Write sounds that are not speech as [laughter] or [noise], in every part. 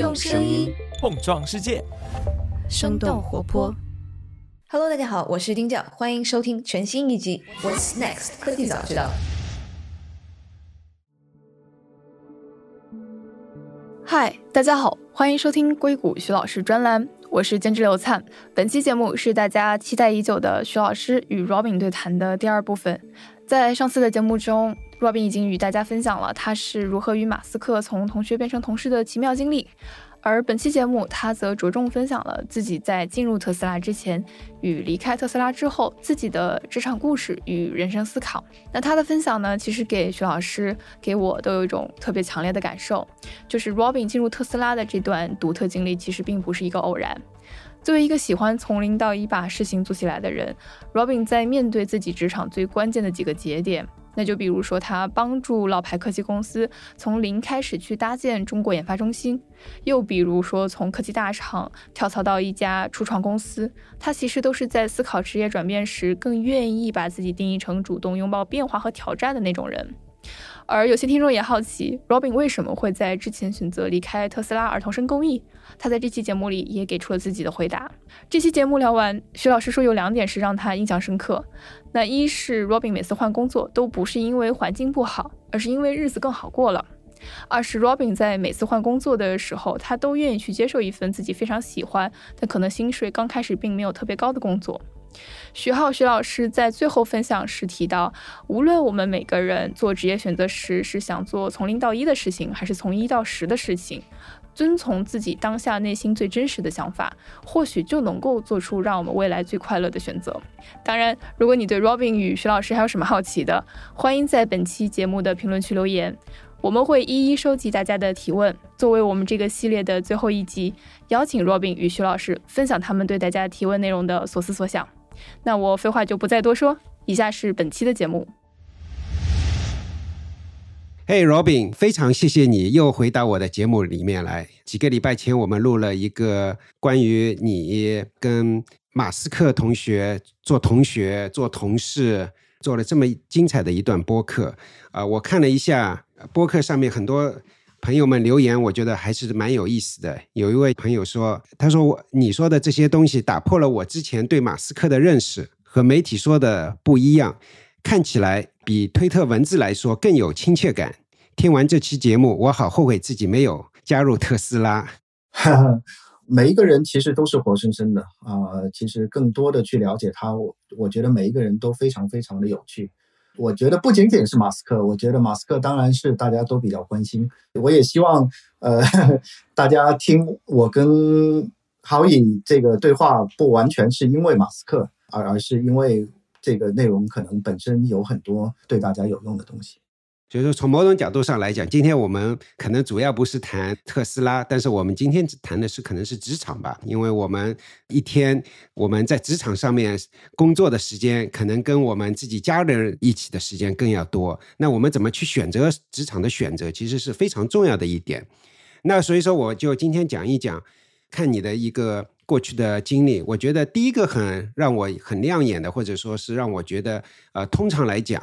用声音碰撞世界，生动活泼。Hello，大家好，我是丁教，欢迎收听全新一集《What's Next 科技早知道》。嗨，大家好，欢迎收听硅谷徐老师专栏，我是监制刘灿。本期节目是大家期待已久的徐老师与 Robin 对谈的第二部分。在上次的节目中，Robin 已经与大家分享了他是如何与马斯克从同学变成同事的奇妙经历。而本期节目，他则着重分享了自己在进入特斯拉之前与离开特斯拉之后自己的职场故事与人生思考。那他的分享呢，其实给徐老师、给我都有一种特别强烈的感受，就是 Robin 进入特斯拉的这段独特经历，其实并不是一个偶然。作为一个喜欢从零到一把事情做起来的人，Robin 在面对自己职场最关键的几个节点。那就比如说，他帮助老牌科技公司从零开始去搭建中国研发中心；又比如说，从科技大厂跳槽到一家初创公司，他其实都是在思考职业转变时，更愿意把自己定义成主动拥抱变化和挑战的那种人。而有些听众也好奇，Robin 为什么会在之前选择离开特斯拉而投身公益？他在这期节目里也给出了自己的回答。这期节目聊完，徐老师说有两点是让他印象深刻。那一是 Robin 每次换工作都不是因为环境不好，而是因为日子更好过了。二是 Robin 在每次换工作的时候，他都愿意去接受一份自己非常喜欢，但可能薪水刚开始并没有特别高的工作。徐浩徐老师在最后分享时提到，无论我们每个人做职业选择时是想做从零到一的事情，还是从一到十的事情，遵从自己当下内心最真实的想法，或许就能够做出让我们未来最快乐的选择。当然，如果你对 Robin 与徐老师还有什么好奇的，欢迎在本期节目的评论区留言，我们会一一收集大家的提问，作为我们这个系列的最后一集，邀请 Robin 与徐老师分享他们对大家提问内容的所思所想。那我废话就不再多说，以下是本期的节目。嘿、hey,，Robin，非常谢谢你又回到我的节目里面来。几个礼拜前，我们录了一个关于你跟马斯克同学做同学、做同事，做了这么精彩的一段播客。啊、呃，我看了一下播客上面很多朋友们留言，我觉得还是蛮有意思的。有一位朋友说，他说我你说的这些东西打破了我之前对马斯克的认识，和媒体说的不一样，看起来比推特文字来说更有亲切感。听完这期节目，我好后悔自己没有加入特斯拉。[laughs] 每一个人其实都是活生生的啊、呃，其实更多的去了解他，我我觉得每一个人都非常非常的有趣。我觉得不仅仅是马斯克，我觉得马斯克当然是大家都比较关心。我也希望呃 [laughs] 大家听我跟郝颖这个对话，不完全是因为马斯克，而而是因为这个内容可能本身有很多对大家有用的东西。所以说，从某种角度上来讲，今天我们可能主要不是谈特斯拉，但是我们今天谈的是可能是职场吧，因为我们一天我们在职场上面工作的时间，可能跟我们自己家人一起的时间更要多。那我们怎么去选择职场的选择，其实是非常重要的一点。那所以说，我就今天讲一讲，看你的一个过去的经历。我觉得第一个很让我很亮眼的，或者说是让我觉得，呃，通常来讲，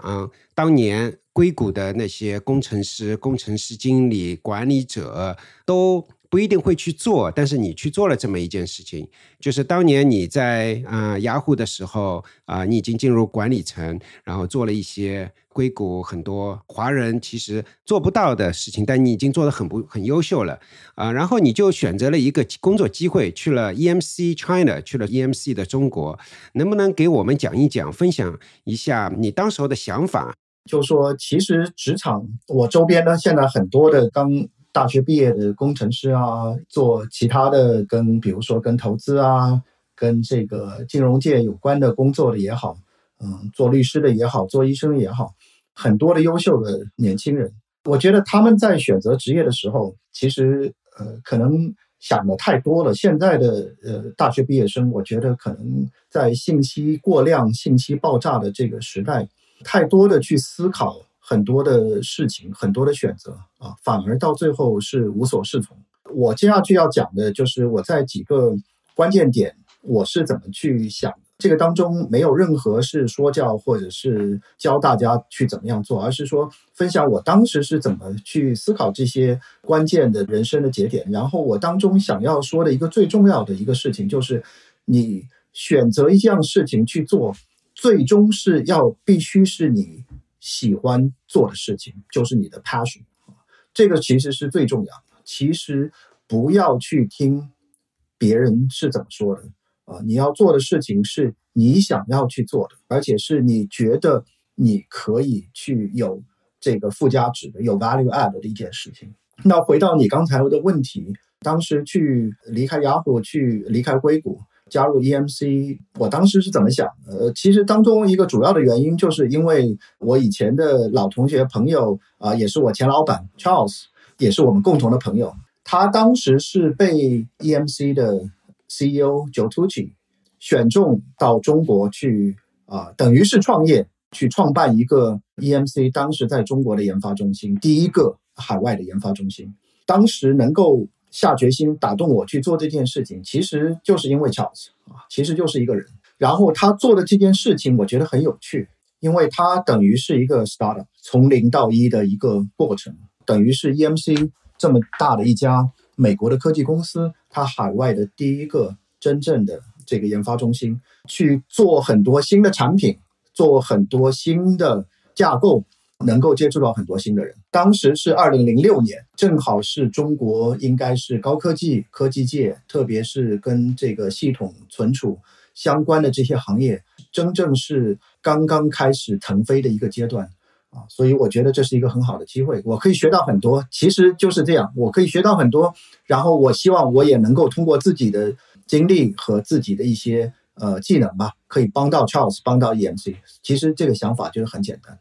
当年。硅谷的那些工程师、工程师经理、管理者都不一定会去做，但是你去做了这么一件事情，就是当年你在啊、雅虎的时候啊、你已经进入管理层，然后做了一些硅谷很多华人其实做不到的事情，但你已经做得很不很优秀了啊、然后你就选择了一个工作机会，去了 EMC China，去了 EMC 的中国，能不能给我们讲一讲，分享一下你当时候的想法？就说，其实职场我周边呢，现在很多的刚大学毕业的工程师啊，做其他的跟比如说跟投资啊，跟这个金融界有关的工作的也好，嗯，做律师的也好，做医生也好，很多的优秀的年轻人，我觉得他们在选择职业的时候，其实呃可能想的太多了。现在的呃大学毕业生，我觉得可能在信息过量、信息爆炸的这个时代。太多的去思考很多的事情，很多的选择啊，反而到最后是无所适从。我接下去要讲的就是我在几个关键点，我是怎么去想这个当中没有任何是说教或者是教大家去怎么样做，而是说分享我当时是怎么去思考这些关键的人生的节点。然后我当中想要说的一个最重要的一个事情，就是你选择一件事情去做，最终是要必须是你喜欢做的事情，就是你的 passion。这个其实是最重要的。其实不要去听别人是怎么说的。啊，你要做的事情是你想要去做的，而且是你觉得你可以去有这个附加值的、有 value add 的一件事情。那回到你刚才的问题，当时去离开雅虎，去离开硅谷，加入 EMC，我当时是怎么想？呃，其实当中一个主要的原因，就是因为我以前的老同学朋友啊，也是我前老板 Charles，也是我们共同的朋友，他当时是被 EMC 的。CEO Jotuci 选中到中国去啊，等于是创业，去创办一个 EMC，当时在中国的研发中心，第一个海外的研发中心。当时能够下决心打动我去做这件事情，其实就是因为 Charles 啊，其实就是一个人。然后他做的这件事情，我觉得很有趣，因为他等于是一个 startup，从零到一的一个过程，等于是 EMC 这么大的一家。美国的科技公司，它海外的第一个真正的这个研发中心，去做很多新的产品，做很多新的架构，能够接触到很多新的人。当时是二零零六年，正好是中国应该是高科技科技界，特别是跟这个系统存储相关的这些行业，真正是刚刚开始腾飞的一个阶段。啊，所以我觉得这是一个很好的机会，我可以学到很多。其实就是这样，我可以学到很多。然后我希望我也能够通过自己的经历和自己的一些呃技能吧，可以帮到 Charles，帮到 EMC。其实这个想法就是很简单。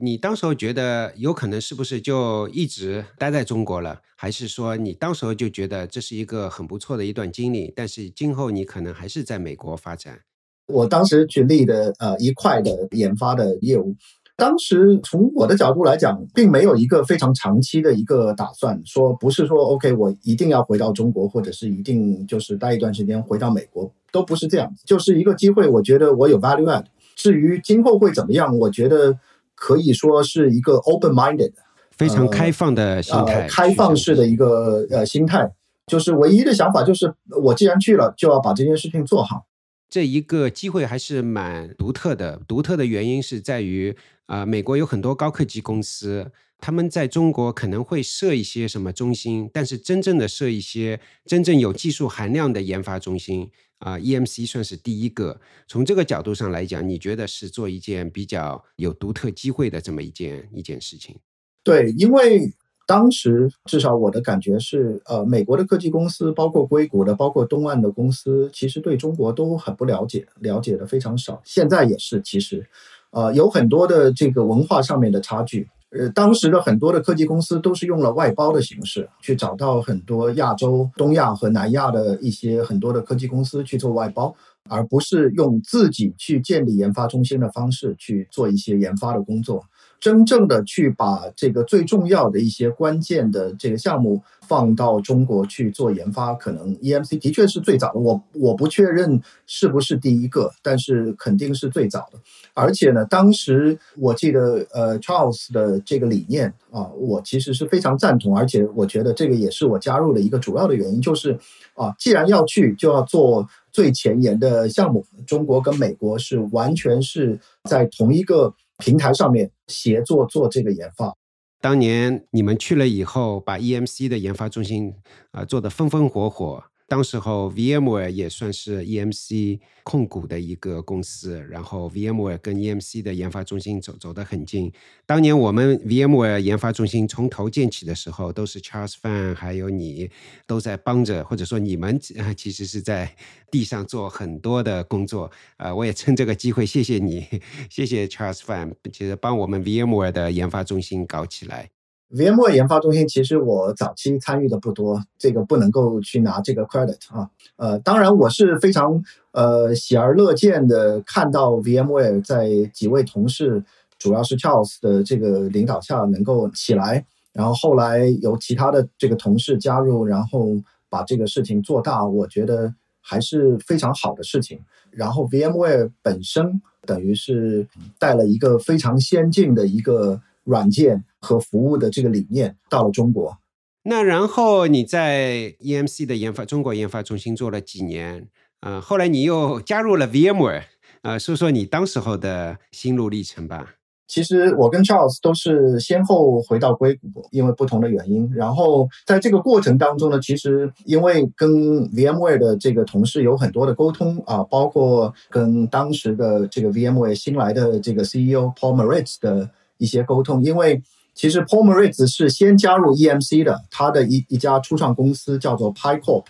你当时候觉得有可能是不是就一直待在中国了？还是说你当时候就觉得这是一个很不错的一段经历？但是今后你可能还是在美国发展？我当时举例的呃一块的研发的业务。当时从我的角度来讲，并没有一个非常长期的一个打算，说不是说 OK，我一定要回到中国，或者是一定就是待一段时间回到美国，都不是这样，就是一个机会。我觉得我有 value add。至于今后会怎么样，我觉得可以说是一个 open minded，非常开放的心态，开放式的一个呃心态。就是唯一的想法就是，我既然去了，就要把这件事情做好。这一个机会还是蛮独特的，独特的原因是在于，啊，美国有很多高科技公司，他们在中国可能会设一些什么中心，但是真正的设一些真正有技术含量的研发中心，啊，EMC 算是第一个。从这个角度上来讲，你觉得是做一件比较有独特机会的这么一件一件事情？对，因为。当时至少我的感觉是，呃，美国的科技公司，包括硅谷的，包括东岸的公司，其实对中国都很不了解，了解的非常少。现在也是，其实，呃，有很多的这个文化上面的差距。呃，当时的很多的科技公司都是用了外包的形式，去找到很多亚洲、东亚和南亚的一些很多的科技公司去做外包，而不是用自己去建立研发中心的方式去做一些研发的工作。真正的去把这个最重要的一些关键的这个项目放到中国去做研发，可能 EMC 的确是最早的。我我不确认是不是第一个，但是肯定是最早的。而且呢，当时我记得呃 Charles 的这个理念啊，我其实是非常赞同，而且我觉得这个也是我加入的一个主要的原因，就是啊，既然要去，就要做最前沿的项目。中国跟美国是完全是在同一个。平台上面协作做这个研发。当年你们去了以后，把 EMC 的研发中心啊做得风风火火。当时候，VMware 也算是 EMC 控股的一个公司，然后 VMware 跟 EMC 的研发中心走走得很近。当年我们 VMware 研发中心从头建起的时候，都是 Charles Fan 还有你都在帮着，或者说你们其 [laughs] 实是在地上做很多的工作。啊，我也趁这个机会谢谢你，谢谢 Charles Fan，其实帮我们 VMware 的研发中心搞起来。VMware 研发中心其实我早期参与的不多，这个不能够去拿这个 credit 啊。呃，当然我是非常呃喜而乐见的看到 VMware 在几位同事，主要是 Charles 的这个领导下能够起来，然后后来由其他的这个同事加入，然后把这个事情做大，我觉得还是非常好的事情。然后 VMware 本身等于是带了一个非常先进的一个软件和服务的这个理念到了中国。那然后你在 EMC 的研发中国研发中心做了几年？呃，后来你又加入了 VMware，呃，说说你当时候的心路历程吧。其实我跟 Charles 都是先后回到硅谷，因为不同的原因。然后在这个过程当中呢，其实因为跟 VMware 的这个同事有很多的沟通啊，包括跟当时的这个 VMware 新来的这个 CEO Paul Maritz 的一些沟通。因为其实 Paul Maritz 是先加入 EMC 的，他的一一家初创公司叫做 PiCorp，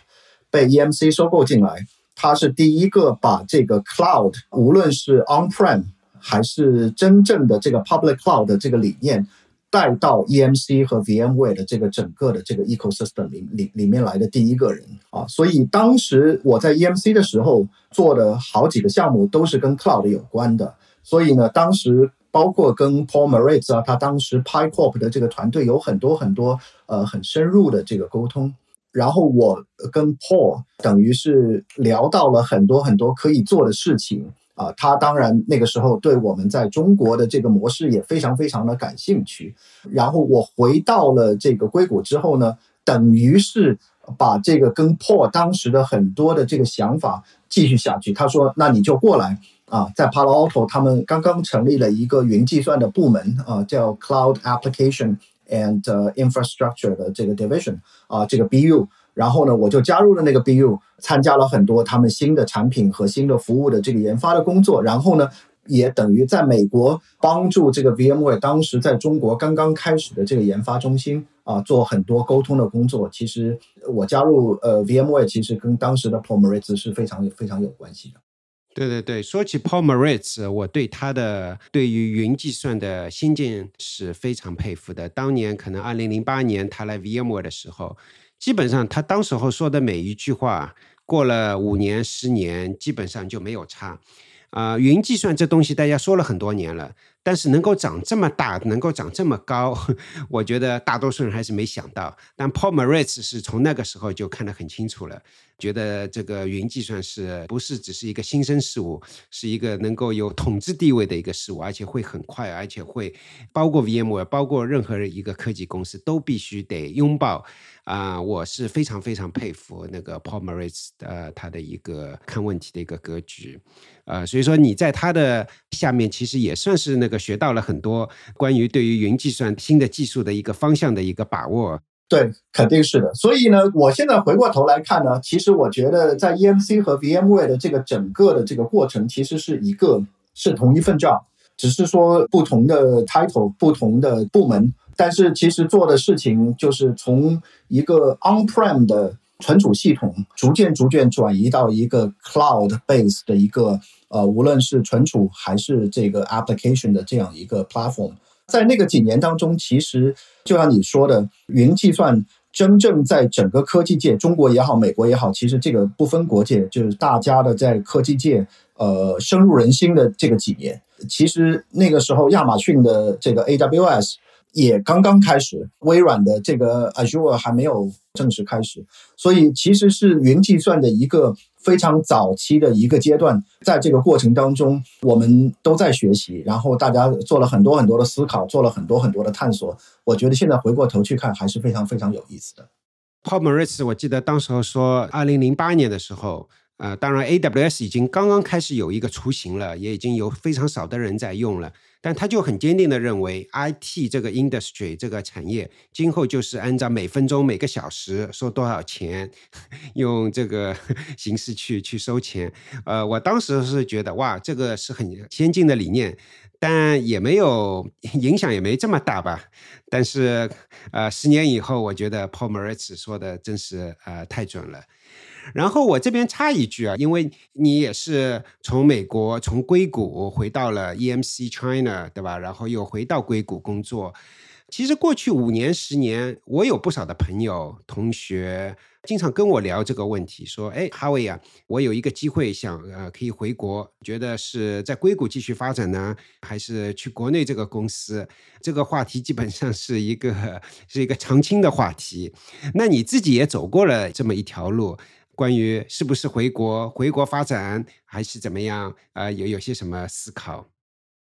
被 EMC 收购进来。他是第一个把这个 Cloud，无论是 On-prem。还是真正的这个 public cloud 的这个理念带到 EMC 和 VMware 的这个整个的这个 ecosystem 里里里面来的第一个人啊，所以当时我在 EMC 的时候做的好几个项目都是跟 cloud 有关的，所以呢，当时包括跟 Paul Maritz 啊，他当时 PiCorp 的这个团队有很多很多呃很深入的这个沟通，然后我跟 Paul 等于是聊到了很多很多可以做的事情。啊，他当然那个时候对我们在中国的这个模式也非常非常的感兴趣。然后我回到了这个硅谷之后呢，等于是把这个跟 Paul 当时的很多的这个想法继续下去。他说：“那你就过来啊，在 Palo Alto 他们刚刚成立了一个云计算的部门啊，叫 Cloud Application and Infrastructure 的这个 Division 啊，这个 BU。”然后呢，我就加入了那个 BU，参加了很多他们新的产品和新的服务的这个研发的工作。然后呢，也等于在美国帮助这个 VMware 当时在中国刚刚开始的这个研发中心啊，做很多沟通的工作。其实我加入呃 VMware，其实跟当时的 Paul Maritz 是非常非常有关系的。对对对，说起 Paul Maritz，我对他的对于云计算的新境是非常佩服的。当年可能二零零八年他来 VMware 的时候。基本上，他当时候说的每一句话，过了五年、十年，基本上就没有差。啊，云计算这东西，大家说了很多年了。但是能够长这么大，能够长这么高，[laughs] 我觉得大多数人还是没想到。但 Paul Maritz 是从那个时候就看得很清楚了，觉得这个云计算是不是只是一个新生事物，是一个能够有统治地位的一个事物，而且会很快，而且会包括 VMware，包括任何一个科技公司都必须得拥抱。啊，我是非常非常佩服那个 Paul Maritz 呃他的一个看问题的一个格局。呃，所以说你在他的下面，其实也算是那个。学到了很多关于对于云计算新的技术的一个方向的一个把握，对，肯定是的。所以呢，我现在回过头来看呢，其实我觉得在 EMC 和 VMware 的这个整个的这个过程，其实是一个是同一份 job，只是说不同的 title、不同的部门，但是其实做的事情就是从一个 on-prem 的存储系统，逐渐逐渐转移到一个 cloud base 的一个。呃，无论是存储还是这个 application 的这样一个 platform，在那个几年当中，其实就像你说的，云计算真正在整个科技界，中国也好，美国也好，其实这个不分国界，就是大家的在科技界呃深入人心的这个几年，其实那个时候亚马逊的这个 AWS。也刚刚开始，微软的这个 Azure 还没有正式开始，所以其实是云计算的一个非常早期的一个阶段。在这个过程当中，我们都在学习，然后大家做了很多很多的思考，做了很多很多的探索。我觉得现在回过头去看，还是非常非常有意思的。Paul Maritz，我记得当时候说，二零零八年的时候。呃，当然，AWS 已经刚刚开始有一个雏形了，也已经有非常少的人在用了。但他就很坚定的认为，IT 这个 industry 这个产业，今后就是按照每分钟、每个小时收多少钱，[laughs] 用这个 [laughs] 形式去去收钱。呃，我当时是觉得，哇，这个是很先进的理念，但也没有影响，也没这么大吧。但是，呃，十年以后，我觉得 Paul Maritz 说的真是呃太准了。然后我这边插一句啊，因为你也是从美国从硅谷回到了 EMC China，对吧？然后又回到硅谷工作。其实过去五年十年，我有不少的朋友同学经常跟我聊这个问题，说：“哎，哈维啊，我有一个机会想呃可以回国，觉得是在硅谷继续发展呢，还是去国内这个公司？”这个话题基本上是一个是一个常青的话题。那你自己也走过了这么一条路。关于是不是回国、回国发展还是怎么样？呃，有有些什么思考？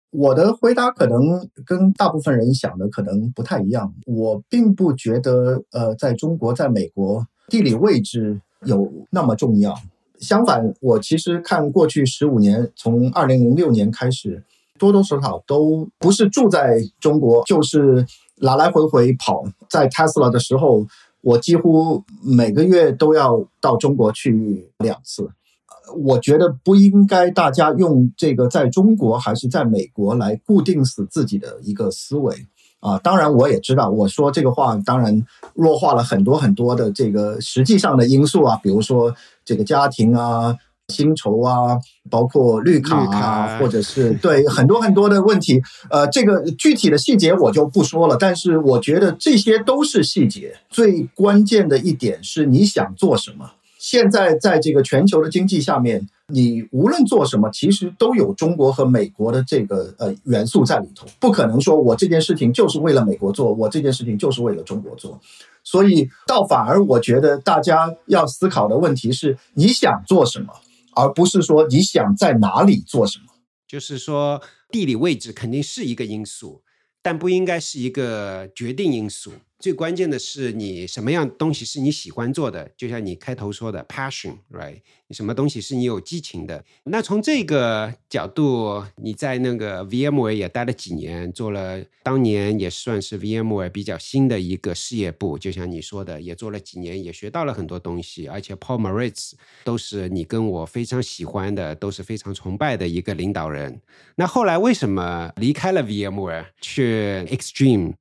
我的回答可能跟大部分人想的可能不太一样。我并不觉得，呃，在中国、在美国，地理位置有那么重要。相反，我其实看过去十五年，从二零零六年开始，多多少少都不是住在中国，就是来来回回跑。在 Tesla 的时候，我几乎每个月都要到中国去两次。呃我觉得不应该大家用这个在中国还是在美国来固定死自己的一个思维啊。当然，我也知道我说这个话，当然弱化了很多很多的这个实际上的因素啊，比如说这个家庭啊、薪酬啊，包括绿卡啊，或者是对很多很多的问题。呃，这个具体的细节我就不说了，但是我觉得这些都是细节。最关键的一点是你想做什么。现在在这个全球的经济下面，你无论做什么，其实都有中国和美国的这个呃元素在里头。不可能说我这件事情就是为了美国做，我这件事情就是为了中国做。所以，倒反而我觉得大家要思考的问题是：你想做什么，而不是说你想在哪里做什么。就是说，地理位置肯定是一个因素，但不应该是一个决定因素。最关键的是你什么样东西是你喜欢做的，就像你开头说的 passion，right？你什么东西是你有激情的？那从这个角度，你在那个 VMware 也待了几年，做了当年也算是 VMware 比较新的一个事业部，就像你说的，也做了几年，也学到了很多东西。而且 Paul Maritz 都是你跟我非常喜欢的，都是非常崇拜的一个领导人。那后来为什么离开了 VMware 去 Extreme？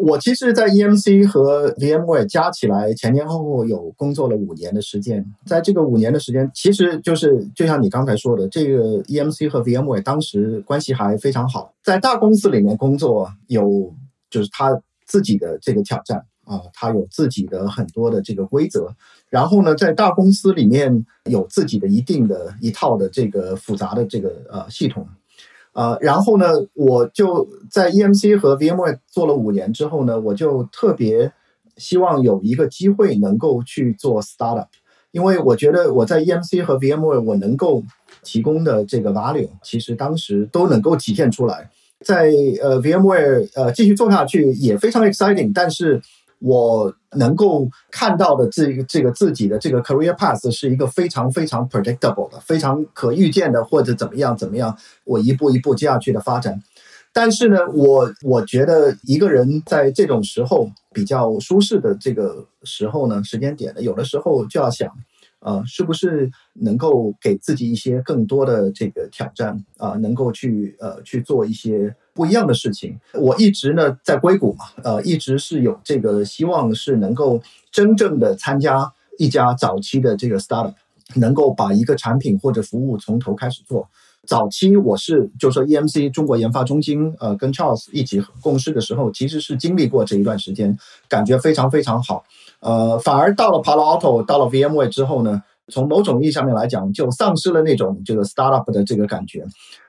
我其实，在 EMC 和 VMware 加起来前前后后有工作了五年的时间。在这个五年的时间，其实就是就像你刚才说的，这个 EMC 和 VMware 当时关系还非常好。在大公司里面工作，有就是他自己的这个挑战啊，他有自己的很多的这个规则。然后呢，在大公司里面有自己的一定的一套的这个复杂的这个呃系统。呃，然后呢，我就在 EMC 和 VMware 做了五年之后呢，我就特别希望有一个机会能够去做 startup，因为我觉得我在 EMC 和 VMware 我能够提供的这个 value，其实当时都能够体现出来，在呃 VMware 呃继续做下去也非常 exciting，但是。我能够看到的这个这个自己的这个 career path 是一个非常非常 predictable 的，非常可预见的，或者怎么样怎么样，我一步一步接下去的发展。但是呢，我我觉得一个人在这种时候比较舒适的这个时候呢，时间点呢，有的时候就要想。呃，是不是能够给自己一些更多的这个挑战啊？能够去呃去做一些不一样的事情。我一直呢在硅谷嘛，呃，一直是有这个希望是能够真正的参加一家早期的这个 startup，能够把一个产品或者服务从头开始做。早期我是就说 EMC 中国研发中心，呃，跟 Charles 一起共事的时候，其实是经历过这一段时间，感觉非常非常好。呃，反而到了 Palo Alto，到了 VMware 之后呢，从某种意义上面来讲，就丧失了那种这个 startup 的这个感觉。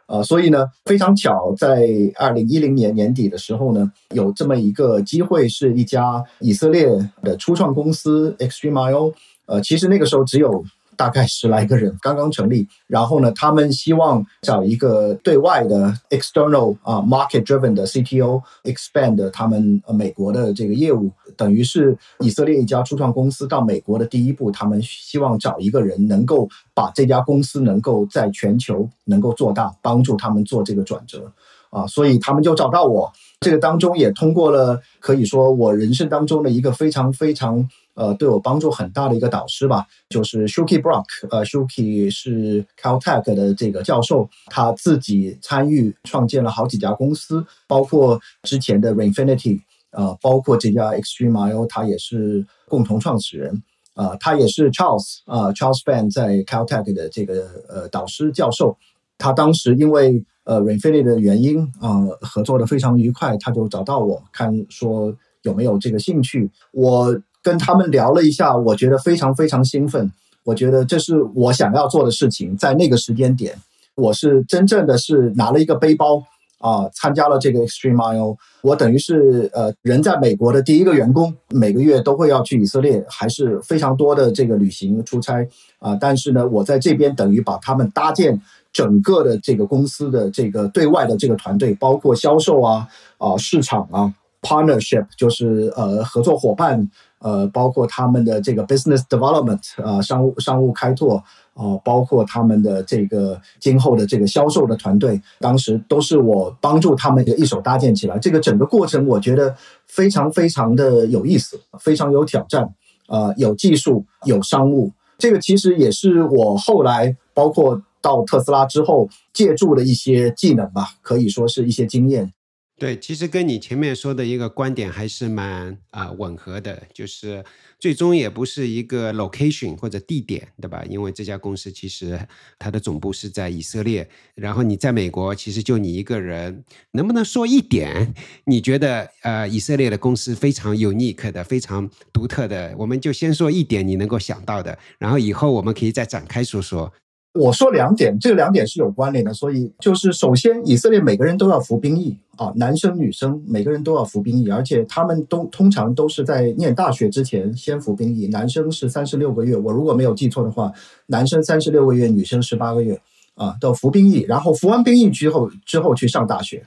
呃，所以呢，非常巧，在二零一零年年底的时候呢，有这么一个机会，是一家以色列的初创公司 Extreme.io。呃，其实那个时候只有。大概十来个人刚刚成立，然后呢，他们希望找一个对外的 external 啊 market driven 的 CTO expand 他们美国的这个业务，等于是以色列一家初创公司到美国的第一步，他们希望找一个人能够把这家公司能够在全球能够做大，帮助他们做这个转折。啊，所以他们就找到我。这个当中也通过了，可以说我人生当中的一个非常非常。呃，对我帮助很大的一个导师吧，就是 Shuki Brock。呃，Shuki 是 Caltech 的这个教授，他自己参与创建了好几家公司，包括之前的 Reinfinity，呃，包括这家 Extreme.io，他也是共同创始人。啊，他也是 Charles 啊，Charles Ban 在 Caltech 的这个呃导师教授。他当时因为呃 r e i n f i n i t 的原因啊，合作的非常愉快，他就找到我看说有没有这个兴趣。我。跟他们聊了一下，我觉得非常非常兴奋。我觉得这是我想要做的事情。在那个时间点，我是真正的是拿了一个背包啊，参加了这个 Extreme IO，我等于是呃人在美国的第一个员工，每个月都会要去以色列，还是非常多的这个旅行出差啊。但是呢，我在这边等于把他们搭建整个的这个公司的这个对外的这个团队，包括销售啊啊市场啊 partnership，就是呃合作伙伴。呃，包括他们的这个 business development，呃，商务商务开拓，哦，包括他们的这个今后的这个销售的团队，当时都是我帮助他们一手搭建起来。这个整个过程，我觉得非常非常的有意思，非常有挑战，呃，有技术，有商务。这个其实也是我后来包括到特斯拉之后借助的一些技能吧，可以说是一些经验。对，其实跟你前面说的一个观点还是蛮啊吻合的，就是最终也不是一个 location 或者地点，对吧？因为这家公司其实它的总部是在以色列，然后你在美国其实就你一个人，能不能说一点？你觉得呃以色列的公司非常 unique 的，非常独特的，我们就先说一点你能够想到的，然后以后我们可以再展开说说。我说两点，这两点是有关联的，所以就是首先，以色列每个人都要服兵役啊，男生女生每个人都要服兵役，而且他们都通常都是在念大学之前先服兵役。男生是三十六个月，我如果没有记错的话，男生三十六个月，女生十八个月啊，都服兵役，然后服完兵役之后之后去上大学，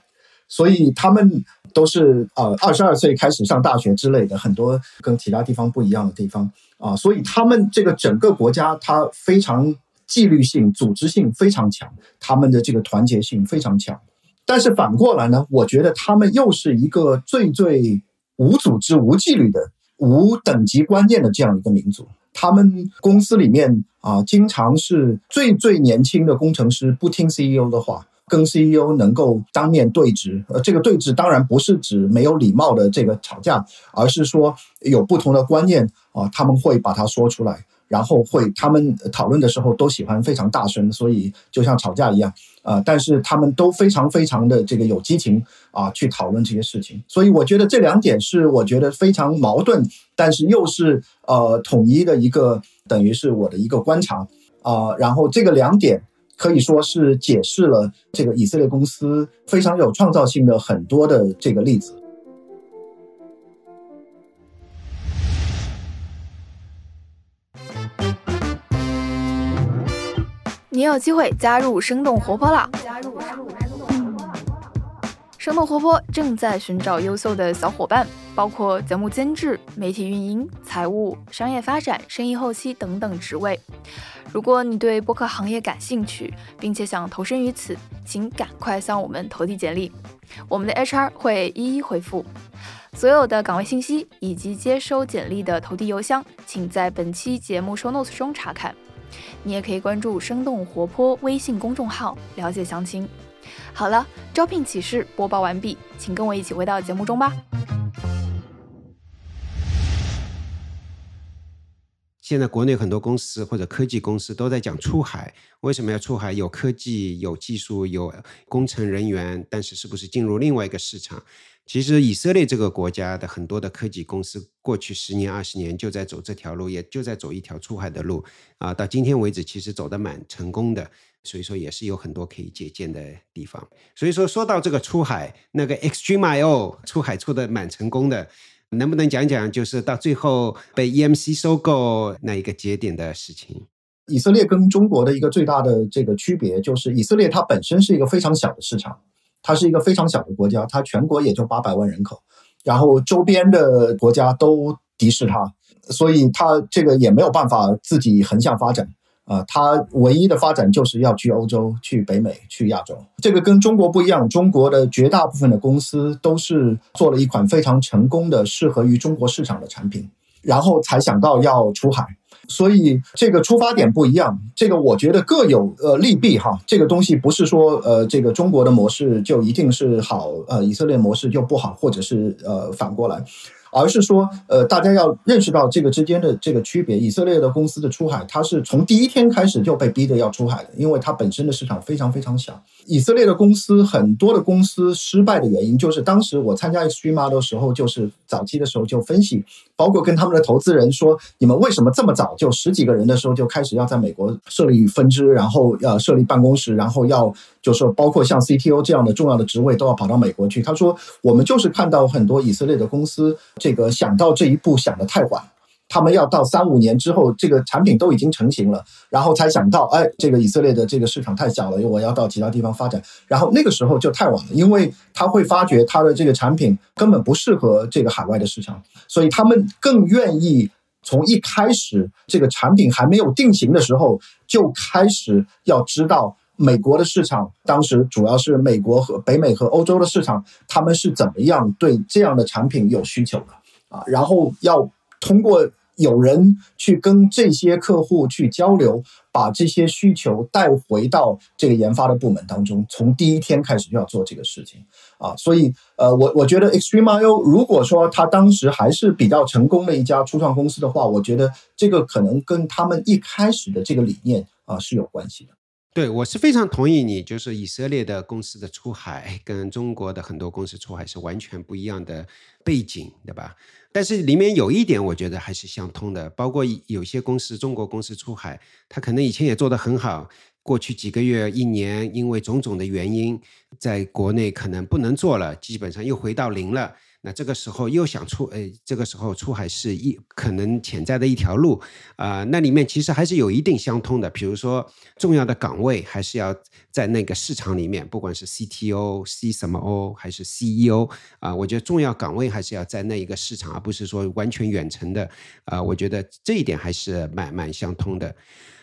所以他们都是呃二十二岁开始上大学之类的，很多跟其他地方不一样的地方啊，所以他们这个整个国家它非常。纪律性、组织性非常强，他们的这个团结性非常强。但是反过来呢，我觉得他们又是一个最最无组织、无纪律的、无等级观念的这样一个民族。他们公司里面啊，经常是最最年轻的工程师不听 CEO 的话，跟 CEO 能够当面对质。呃，这个对质当然不是指没有礼貌的这个吵架，而是说有不同的观念啊，他们会把它说出来。然后会，他们讨论的时候都喜欢非常大声，所以就像吵架一样，啊，但是他们都非常非常的这个有激情啊，去讨论这些事情。所以我觉得这两点是我觉得非常矛盾，但是又是呃统一的一个，等于是我的一个观察啊。然后这个两点可以说是解释了这个以色列公司非常有创造性的很多的这个例子。你有机会加入生动活泼啦！生动活泼正在寻找优秀的小伙伴，包括节目监制、媒体运营、财务、商业发展、生意后期等等职位。如果你对播客行业感兴趣，并且想投身于此，请赶快向我们投递简历，我们的 HR 会一一回复。所有的岗位信息以及接收简历的投递邮箱，请在本期节目 show notes 中查看。你也可以关注“生动活泼”微信公众号了解详情。好了，招聘启事播报完毕，请跟我一起回到节目中吧。现在国内很多公司或者科技公司都在讲出海，为什么要出海？有科技、有技术、有工程人员，但是是不是进入另外一个市场？其实以色列这个国家的很多的科技公司，过去十年、二十年就在走这条路，也就在走一条出海的路啊。到今天为止，其实走得蛮成功的，所以说也是有很多可以借鉴的地方。所以说说到这个出海，那个 Extreme.io 出海出的蛮成功的，能不能讲讲就是到最后被 EMC 收购那一个节点的事情？以色列跟中国的一个最大的这个区别就是，以色列它本身是一个非常小的市场。它是一个非常小的国家，它全国也就八百万人口，然后周边的国家都敌视它，所以它这个也没有办法自己横向发展啊。它唯一的发展就是要去欧洲、去北美、去亚洲。这个跟中国不一样，中国的绝大部分的公司都是做了一款非常成功的、适合于中国市场的产品，然后才想到要出海。所以这个出发点不一样，这个我觉得各有呃利弊哈。这个东西不是说呃这个中国的模式就一定是好，呃以色列模式就不好，或者是呃反过来。而是说，呃，大家要认识到这个之间的这个区别。以色列的公司的出海，它是从第一天开始就被逼着要出海的，因为它本身的市场非常非常小。以色列的公司很多的公司失败的原因，就是当时我参加 Extreme 的时候，就是早期的时候就分析，包括跟他们的投资人说，你们为什么这么早就十几个人的时候就开始要在美国设立分支，然后要设立办公室，然后要就是包括像 CTO 这样的重要的职位都要跑到美国去。他说，我们就是看到很多以色列的公司，这个想到这一步想的太晚。他们要到三五年之后，这个产品都已经成型了，然后才想到，哎，这个以色列的这个市场太小了，我要到其他地方发展。然后那个时候就太晚了，因为他会发觉他的这个产品根本不适合这个海外的市场，所以他们更愿意从一开始这个产品还没有定型的时候就开始要知道美国的市场，当时主要是美国和北美和欧洲的市场，他们是怎么样对这样的产品有需求的啊，然后要通过。有人去跟这些客户去交流，把这些需求带回到这个研发的部门当中，从第一天开始就要做这个事情啊。所以，呃，我我觉得 Extreme.io 如果说他当时还是比较成功的一家初创公司的话，我觉得这个可能跟他们一开始的这个理念啊是有关系的。对，我是非常同意你，就是以色列的公司的出海跟中国的很多公司出海是完全不一样的背景，对吧？但是里面有一点，我觉得还是相通的，包括有些公司，中国公司出海，他可能以前也做得很好，过去几个月、一年，因为种种的原因，在国内可能不能做了，基本上又回到零了。那这个时候又想出，哎，这个时候出海是一可能潜在的一条路啊。那里面其实还是有一定相通的，比如说重要的岗位还是要在那个市场里面，不管是 CTO、C 什么 O 还是 CEO 啊，我觉得重要岗位还是要在那一个市场，而不是说完全远程的啊。我觉得这一点还是蛮蛮相通的。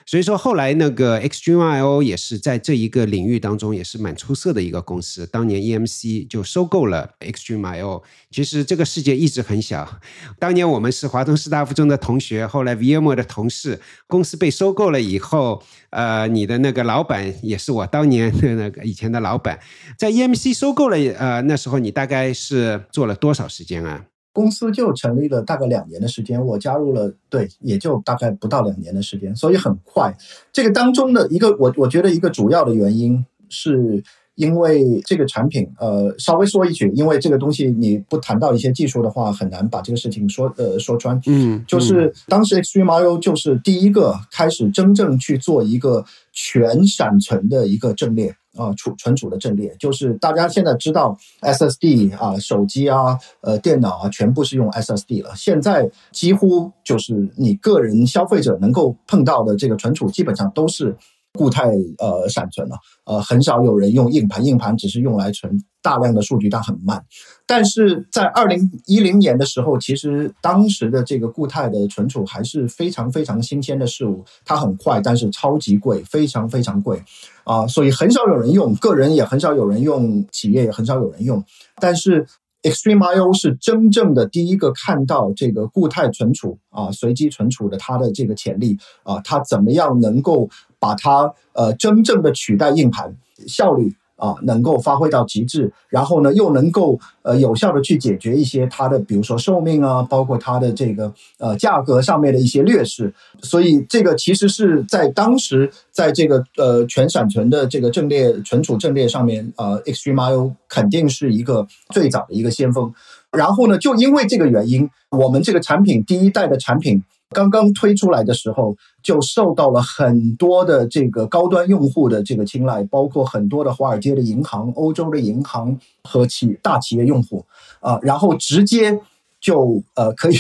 所以说，后来那个 Extreme.io 也是在这一个领域当中也是蛮出色的一个公司。当年 EMC 就收购了 Extreme.io。其实这个世界一直很小。[laughs] 当年我们是华东师大附中的同学，后来 VMware 的同事。公司被收购了以后，呃，你的那个老板也是我当年的那个以前的老板。在 EMC 收购了，呃，那时候你大概是做了多少时间啊？公司就成立了大概两年的时间，我加入了，对，也就大概不到两年的时间，所以很快。这个当中的一个，我我觉得一个主要的原因，是因为这个产品，呃，稍微说一句，因为这个东西你不谈到一些技术的话，很难把这个事情说呃说穿。嗯，就是当时 Extreme.io 就是第一个开始真正去做一个全闪存的一个阵列。啊，储存储的阵列就是大家现在知道 SSD 啊，手机啊，呃，电脑啊，全部是用 SSD 了。现在几乎就是你个人消费者能够碰到的这个存储，基本上都是。固态呃闪存了，呃很少有人用硬盘，硬盘只是用来存大量的数据，但很慢。但是在二零一零年的时候，其实当时的这个固态的存储还是非常非常新鲜的事物，它很快，但是超级贵，非常非常贵啊，所以很少有人用，个人也很少有人用，企业也很少有人用。但是 Extreme.io 是真正的第一个看到这个固态存储啊，随机存储的它的这个潜力啊，它怎么样能够。把它呃真正的取代硬盘效率啊能够发挥到极致，然后呢又能够呃有效的去解决一些它的比如说寿命啊，包括它的这个呃价格上面的一些劣势，所以这个其实是在当时在这个呃全闪存的这个阵列存储阵列上面，呃 Extreme.io 肯定是一个最早的一个先锋。然后呢，就因为这个原因，我们这个产品第一代的产品。刚刚推出来的时候，就受到了很多的这个高端用户的这个青睐，包括很多的华尔街的银行、欧洲的银行和企大企业用户啊，然后直接就呃可以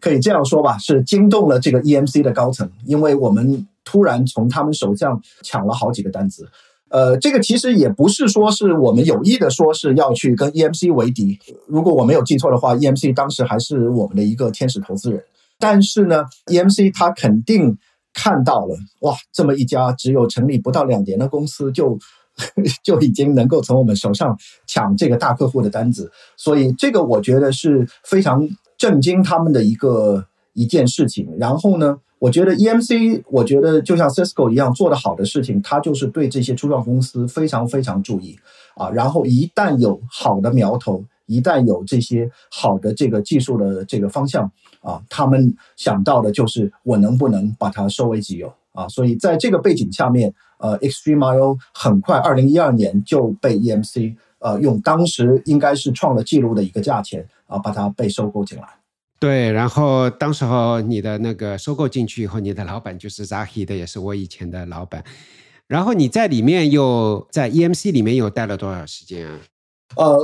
可以这样说吧，是惊动了这个 EMC 的高层，因为我们突然从他们手上抢了好几个单子。呃，这个其实也不是说是我们有意的说是要去跟 EMC 为敌，如果我没有记错的话，EMC 当时还是我们的一个天使投资人。但是呢，EMC 他肯定看到了，哇，这么一家只有成立不到两年的公司，就 [laughs] 就已经能够从我们手上抢这个大客户的单子，所以这个我觉得是非常震惊他们的一个一件事情。然后呢，我觉得 EMC，我觉得就像 Cisco 一样做的好的事情，他就是对这些初创公司非常非常注意啊。然后一旦有好的苗头，一旦有这些好的这个技术的这个方向。啊，他们想到的就是我能不能把它收为己有啊？所以在这个背景下面，呃，Extreme.io 很快二零一二年就被 EMC 呃用当时应该是创了记录的一个价钱啊，把它被收购进来。对，然后当时候你的那个收购进去以后，你的老板就是 Zahi 的，也是我以前的老板。然后你在里面又在 EMC 里面又待了多少时间啊？呃，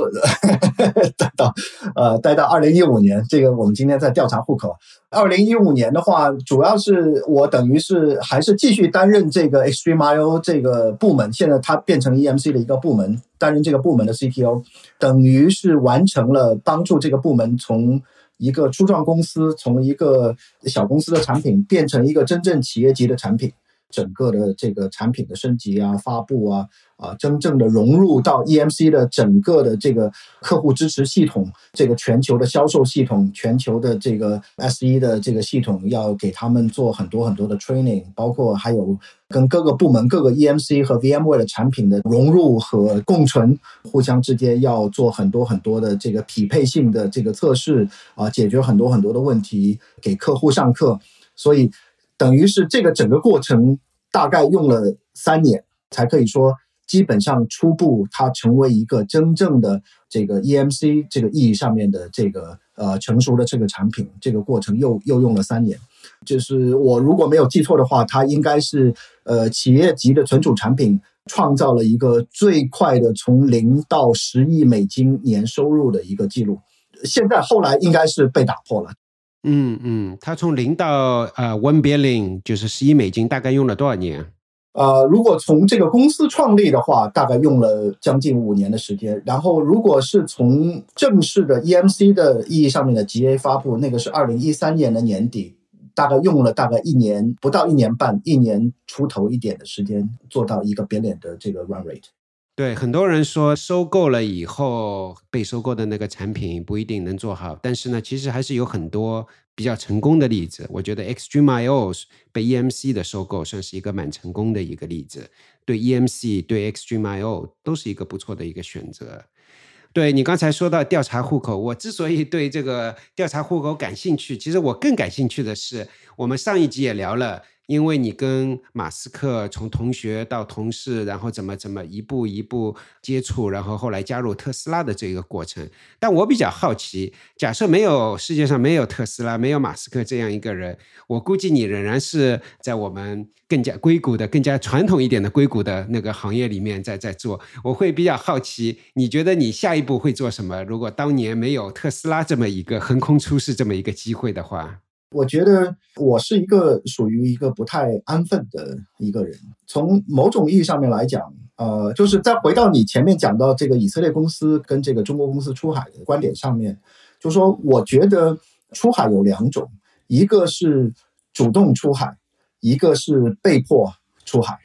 [laughs] 待到呃待到二零一五年，这个我们今天在调查户口。二零一五年的话，主要是我等于是还是继续担任这个 Extreme IO 这个部门，现在它变成 EMC 的一个部门，担任这个部门的 CTO，等于是完成了帮助这个部门从一个初创公司，从一个小公司的产品变成一个真正企业级的产品。整个的这个产品的升级啊、发布啊、啊，真正的融入到 EMC 的整个的这个客户支持系统、这个全球的销售系统、全球的这个 SE 的这个系统，要给他们做很多很多的 training，包括还有跟各个部门、各个 EMC 和 VMware 的产品的融入和共存，互相之间要做很多很多的这个匹配性的这个测试啊，解决很多很多的问题，给客户上课，所以。等于是这个整个过程大概用了三年，才可以说基本上初步它成为一个真正的这个 EMC 这个意义上面的这个呃成熟的这个产品。这个过程又又用了三年，就是我如果没有记错的话，它应该是呃企业级的存储产品，创造了一个最快的从零到十亿美金年收入的一个记录。现在后来应该是被打破了。嗯嗯，他从零到呃 one billion 就是十亿美金，大概用了多少年？呃，如果从这个公司创立的话，大概用了将近五年的时间。然后，如果是从正式的 EMC 的意义上面的 GA 发布，那个是二零一三年的年底，大概用了大概一年不到一年半，一年出头一点的时间做到一个 billion 的这个 run rate。对很多人说，收购了以后被收购的那个产品不一定能做好，但是呢，其实还是有很多比较成功的例子。我觉得 Extreme IO 被 EMC 的收购算是一个蛮成功的一个例子，对 EMC 对 Extreme IO 都是一个不错的一个选择。对你刚才说到调查户口，我之所以对这个调查户口感兴趣，其实我更感兴趣的是，我们上一集也聊了。因为你跟马斯克从同学到同事，然后怎么怎么一步一步接触，然后后来加入特斯拉的这个过程。但我比较好奇，假设没有世界上没有特斯拉，没有马斯克这样一个人，我估计你仍然是在我们更加硅谷的、更加传统一点的硅谷的那个行业里面在在做。我会比较好奇，你觉得你下一步会做什么？如果当年没有特斯拉这么一个横空出世这么一个机会的话？我觉得我是一个属于一个不太安分的一个人。从某种意义上面来讲，呃，就是再回到你前面讲到这个以色列公司跟这个中国公司出海的观点上面，就说我觉得出海有两种，一个是主动出海，一个是被迫出海。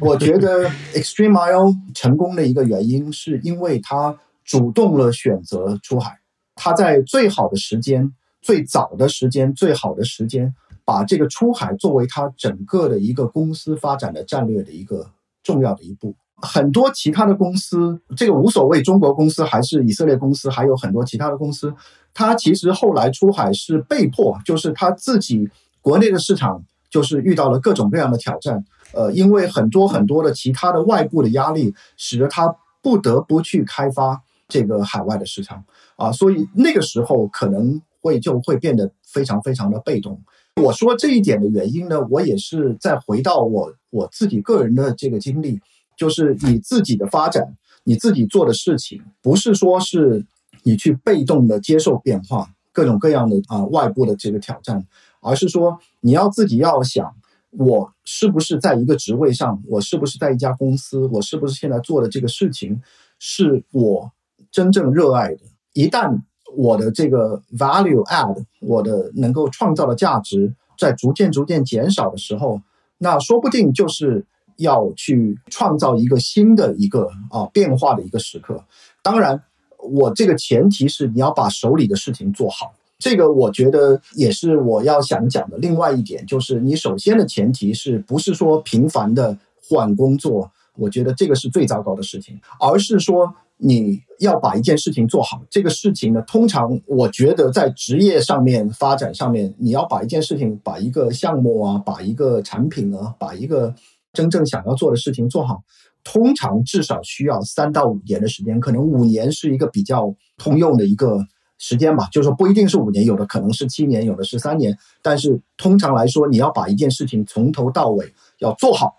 我觉得 Extreme IO 成功的一个原因，是因为他主动了选择出海，他在最好的时间。最早的时间，最好的时间，把这个出海作为它整个的一个公司发展的战略的一个重要的一步。很多其他的公司，这个无所谓，中国公司还是以色列公司，还有很多其他的公司，它其实后来出海是被迫，就是他自己国内的市场就是遇到了各种各样的挑战，呃，因为很多很多的其他的外部的压力，使得他不得不去开发这个海外的市场啊，所以那个时候可能。会就会变得非常非常的被动。我说这一点的原因呢，我也是再回到我我自己个人的这个经历，就是你自己的发展，你自己做的事情，不是说是你去被动的接受变化，各种各样的啊外部的这个挑战，而是说你要自己要想，我是不是在一个职位上，我是不是在一家公司，我是不是现在做的这个事情是我真正热爱的。一旦我的这个 value add，我的能够创造的价值在逐渐逐渐减少的时候，那说不定就是要去创造一个新的一个啊变化的一个时刻。当然，我这个前提是你要把手里的事情做好。这个我觉得也是我要想讲的另外一点，就是你首先的前提是不是说频繁的换工作？我觉得这个是最糟糕的事情，而是说。你要把一件事情做好，这个事情呢，通常我觉得在职业上面发展上面，你要把一件事情、把一个项目啊、把一个产品啊、把一个真正想要做的事情做好，通常至少需要三到五年的时间，可能五年是一个比较通用的一个时间吧，就是说不一定是五年，有的可能是七年，有的是三年。但是通常来说，你要把一件事情从头到尾要做好，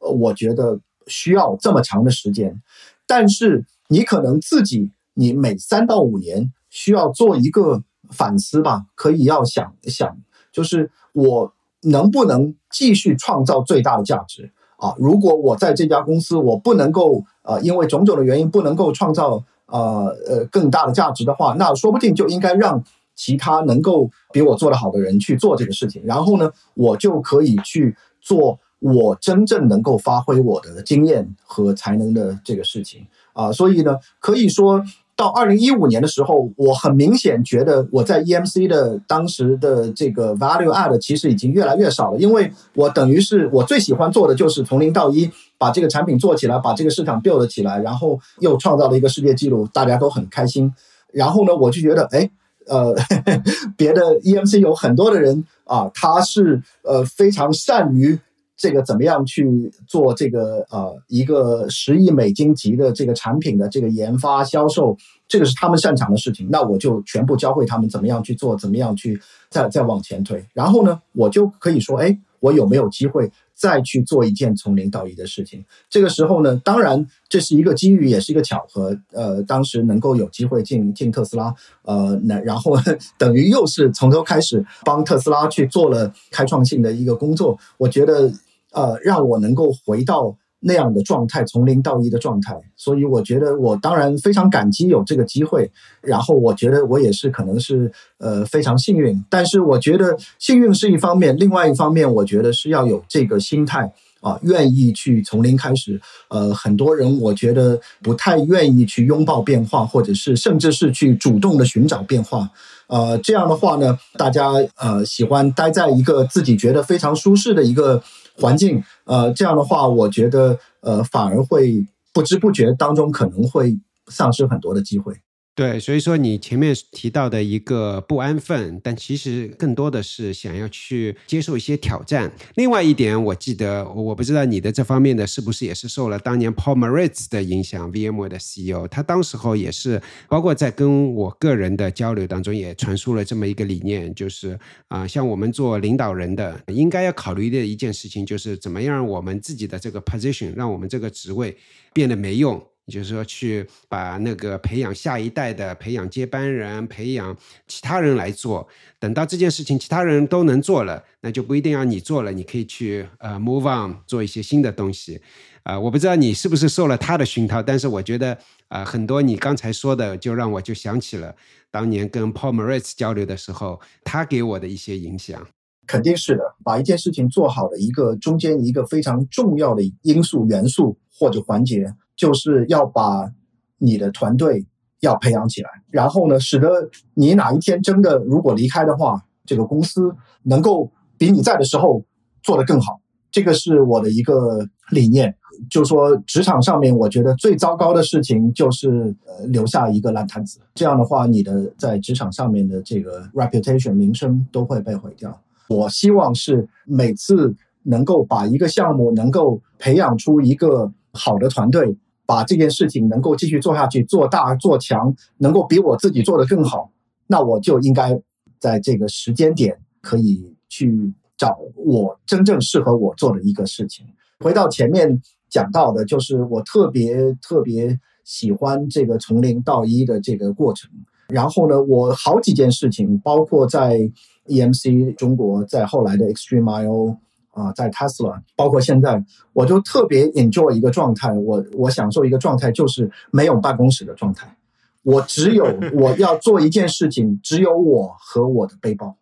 呃，我觉得需要这么长的时间。但是你可能自己，你每三到五年需要做一个反思吧，可以要想想，就是我能不能继续创造最大的价值啊？如果我在这家公司，我不能够呃，因为种种的原因不能够创造。呃呃，更大的价值的话，那说不定就应该让其他能够比我做得好的人去做这个事情，然后呢，我就可以去做我真正能够发挥我的经验和才能的这个事情啊。所以呢，可以说。到二零一五年的时候，我很明显觉得我在 EMC 的当时的这个 value add 其实已经越来越少了，因为我等于是我最喜欢做的就是从零到一把这个产品做起来，把这个市场 build 起来，然后又创造了一个世界纪录，大家都很开心。然后呢，我就觉得，哎，呃，[laughs] 别的 EMC 有很多的人啊，他是呃非常善于。这个怎么样去做这个呃一个十亿美金级的这个产品的这个研发销售，这个是他们擅长的事情，那我就全部教会他们怎么样去做，怎么样去再再往前推。然后呢，我就可以说，哎，我有没有机会再去做一件从零到一的事情？这个时候呢，当然这是一个机遇，也是一个巧合。呃，当时能够有机会进进特斯拉，呃，那然后等于又是从头开始帮特斯拉去做了开创性的一个工作，我觉得。呃，让我能够回到那样的状态，从零到一的状态。所以我觉得，我当然非常感激有这个机会。然后我觉得我也是可能是呃非常幸运。但是我觉得幸运是一方面，另外一方面，我觉得是要有这个心态啊，愿意去从零开始。呃，很多人我觉得不太愿意去拥抱变化，或者是甚至是去主动的寻找变化。呃，这样的话呢，大家呃喜欢待在一个自己觉得非常舒适的一个。环境，呃，这样的话，我觉得，呃，反而会不知不觉当中可能会丧失很多的机会。对，所以说你前面提到的一个不安分，但其实更多的是想要去接受一些挑战。另外一点，我记得我不知道你的这方面的是不是也是受了当年 Paul Maritz 的影响，VMware 的 CEO，他当时候也是包括在跟我个人的交流当中也传输了这么一个理念，就是啊，像我们做领导人的，应该要考虑的一件事情就是怎么样我们自己的这个 position，让我们这个职位变得没用。就是说，去把那个培养下一代的、培养接班人、培养其他人来做。等到这件事情其他人都能做了，那就不一定要你做了。你可以去呃 move on，做一些新的东西。啊，我不知道你是不是受了他的熏陶，但是我觉得啊，很多你刚才说的，就让我就想起了当年跟 Paul Maritz 交流的时候，他给我的一些影响。肯定是的，把一件事情做好的一个中间一个非常重要的因素、元素或者环节。就是要把你的团队要培养起来，然后呢，使得你哪一天真的如果离开的话，这个公司能够比你在的时候做得更好。这个是我的一个理念。就是说职场上面，我觉得最糟糕的事情就是呃留下一个烂摊子。这样的话，你的在职场上面的这个 reputation 名声都会被毁掉。我希望是每次能够把一个项目能够培养出一个好的团队。把这件事情能够继续做下去，做大做强，能够比我自己做得更好，那我就应该在这个时间点可以去找我真正适合我做的一个事情。回到前面讲到的，就是我特别特别喜欢这个从零到一的这个过程。然后呢，我好几件事情，包括在 EMC 中国，在后来的 Extreme I/O。啊，在 Tesla，包括现在，我就特别 enjoy 一个状态，我我享受一个状态，就是没有办公室的状态，我只有 [laughs] 我要做一件事情，只有我和我的背包。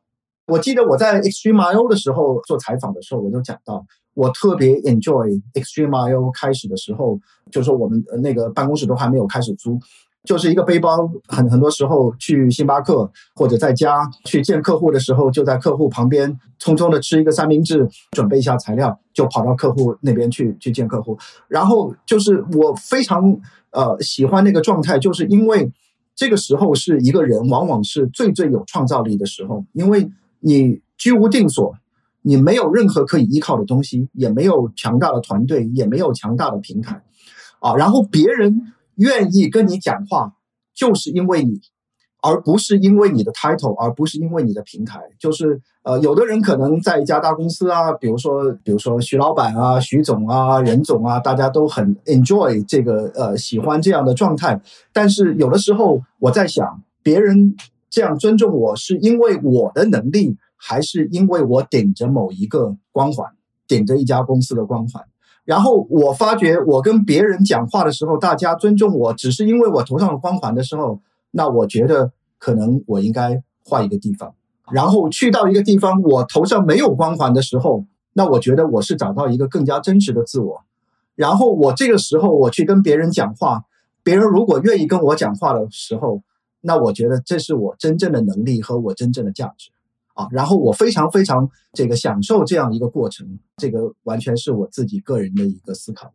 我记得我在 Extreme I/O 的时候做采访的时候，我就讲到，我特别 enjoy Extreme I/O 开始的时候，就是说我们那个办公室都还没有开始租。就是一个背包，很很多时候去星巴克或者在家去见客户的时候，就在客户旁边匆匆的吃一个三明治，准备一下材料，就跑到客户那边去去见客户。然后就是我非常呃喜欢那个状态，就是因为这个时候是一个人往往是最最有创造力的时候，因为你居无定所，你没有任何可以依靠的东西，也没有强大的团队，也没有强大的平台啊，然后别人。愿意跟你讲话，就是因为你，而不是因为你的 title，而不是因为你的平台。就是呃，有的人可能在一家大公司啊，比如说比如说徐老板啊、徐总啊、任总啊，大家都很 enjoy 这个呃喜欢这样的状态。但是有的时候我在想，别人这样尊重我是因为我的能力，还是因为我顶着某一个光环，顶着一家公司的光环？然后我发觉，我跟别人讲话的时候，大家尊重我，只是因为我头上的光环的时候，那我觉得可能我应该换一个地方，然后去到一个地方，我头上没有光环的时候，那我觉得我是找到一个更加真实的自我。然后我这个时候我去跟别人讲话，别人如果愿意跟我讲话的时候，那我觉得这是我真正的能力和我真正的价值。啊，然后我非常非常这个享受这样一个过程，这个完全是我自己个人的一个思考。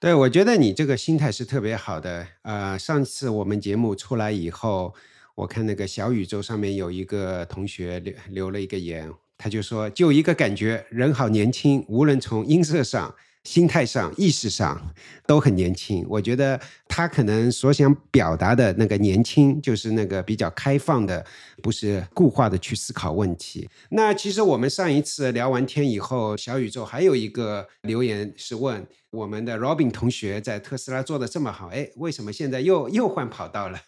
对，我觉得你这个心态是特别好的。呃，上次我们节目出来以后，我看那个小宇宙上面有一个同学留留了一个言，他就说，就一个感觉，人好年轻，无论从音色上。心态上、意识上都很年轻。我觉得他可能所想表达的那个年轻，就是那个比较开放的，不是固化的去思考问题。那其实我们上一次聊完天以后，小宇宙还有一个留言是问。我们的 Robin 同学在特斯拉做的这么好，哎，为什么现在又又换跑道了？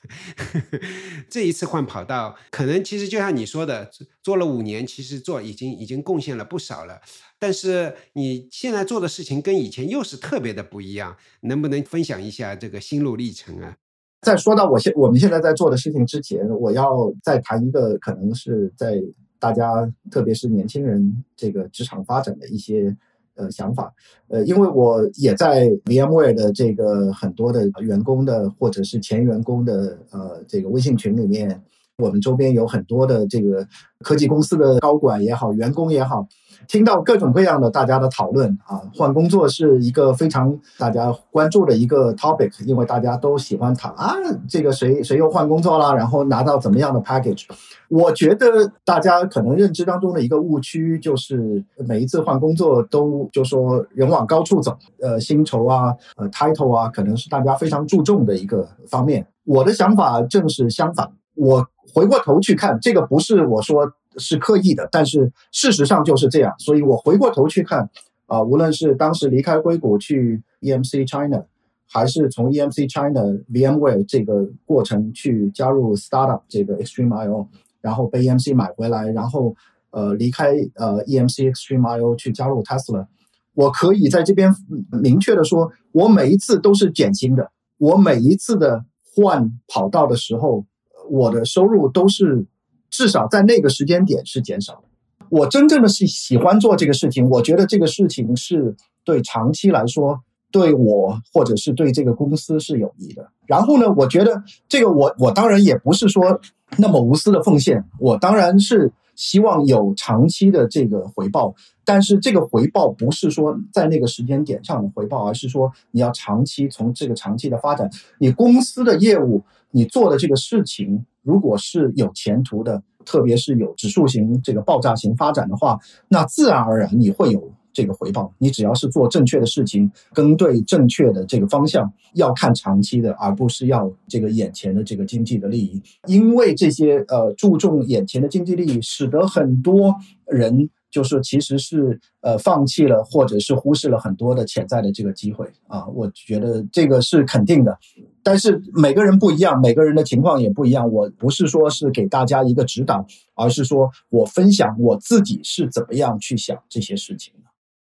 [laughs] 这一次换跑道，可能其实就像你说的，做了五年，其实做已经已经贡献了不少了。但是你现在做的事情跟以前又是特别的不一样，能不能分享一下这个心路历程啊？在说到我现我们现在在做的事情之前，我要再谈一个可能是在大家特别是年轻人这个职场发展的一些。呃，想法，呃，因为我也在 VMware 的这个很多的员工的或者是前员工的呃这个微信群里面，我们周边有很多的这个科技公司的高管也好，员工也好。听到各种各样的大家的讨论啊，换工作是一个非常大家关注的一个 topic，因为大家都喜欢谈啊，这个谁谁又换工作了，然后拿到怎么样的 package。我觉得大家可能认知当中的一个误区就是，每一次换工作都就说人往高处走，呃，薪酬啊，呃，title 啊，可能是大家非常注重的一个方面。我的想法正是相反，我回过头去看，这个不是我说。是刻意的，但是事实上就是这样。所以我回过头去看，啊，无论是当时离开硅谷去 EMC China，还是从 EMC China VMware 这个过程去加入 startup 这个 Extreme IO，然后被 EMC 买回来，然后呃离开呃 EMC Extreme IO 去加入 Tesla，我可以在这边明确的说，我每一次都是减薪的，我每一次的换跑道的时候，我的收入都是。至少在那个时间点是减少的。我真正的是喜欢做这个事情，我觉得这个事情是对长期来说对我或者是对这个公司是有益的。然后呢，我觉得这个我我当然也不是说那么无私的奉献，我当然是希望有长期的这个回报。但是这个回报不是说在那个时间点上的回报，而是说你要长期从这个长期的发展，你公司的业务，你做的这个事情。如果是有前途的，特别是有指数型这个爆炸型发展的话，那自然而然你会有这个回报。你只要是做正确的事情，跟对正确的这个方向，要看长期的，而不是要这个眼前的这个经济的利益。因为这些呃注重眼前的经济利益，使得很多人。就是其实是呃放弃了，或者是忽视了很多的潜在的这个机会啊，我觉得这个是肯定的。但是每个人不一样，每个人的情况也不一样。我不是说是给大家一个指导，而是说我分享我自己是怎么样去想这些事情的。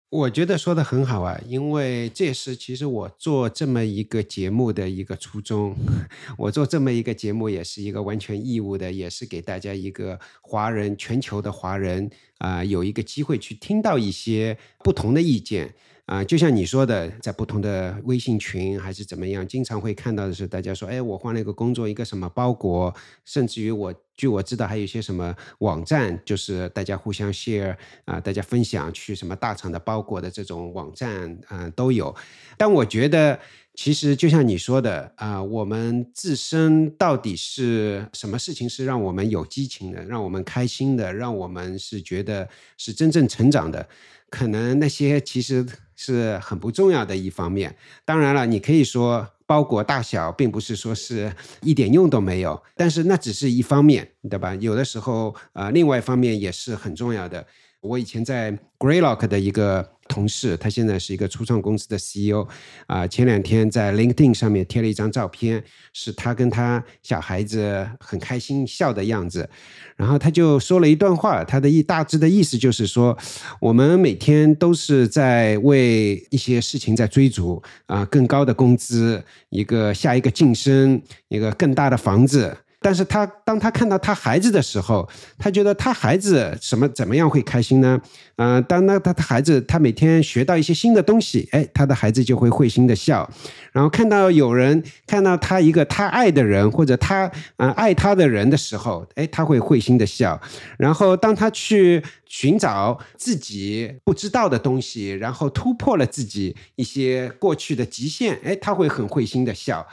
我觉得说的很好啊，因为这是其实我做这么一个节目的一个初衷。[laughs] 我做这么一个节目也是一个完全义务的，也是给大家一个华人全球的华人啊，有一个机会去听到一些不同的意见。啊，就像你说的，在不同的微信群还是怎么样，经常会看到的是，大家说，哎，我换了一个工作，一个什么包裹，甚至于我，据我知道，还有一些什么网站，就是大家互相 share 啊，大家分享去什么大厂的包裹的这种网站，嗯，都有。但我觉得，其实就像你说的啊，我们自身到底是什么事情是让我们有激情的，让我们开心的，让我们是觉得是真正成长的。可能那些其实是很不重要的一方面。当然了，你可以说。包裹大小，并不是说是一点用都没有。但是那只是一方面，对吧？有的时候呃，另外一方面也是很重要的。我以前在 Greylock 的一个。同事，他现在是一个初创公司的 CEO，啊，前两天在 LinkedIn 上面贴了一张照片，是他跟他小孩子很开心笑的样子，然后他就说了一段话，他的一大致的意思就是说，我们每天都是在为一些事情在追逐，啊，更高的工资，一个下一个晋升，一个更大的房子。但是他当他看到他孩子的时候，他觉得他孩子什么怎么样会开心呢？嗯，当那他的孩子他每天学到一些新的东西，哎，他的孩子就会会心的笑。然后看到有人看到他一个他爱的人或者他嗯爱他的人的时候，哎，他会会心的笑。然后当他去寻找自己不知道的东西，然后突破了自己一些过去的极限，哎，他会很会心的笑。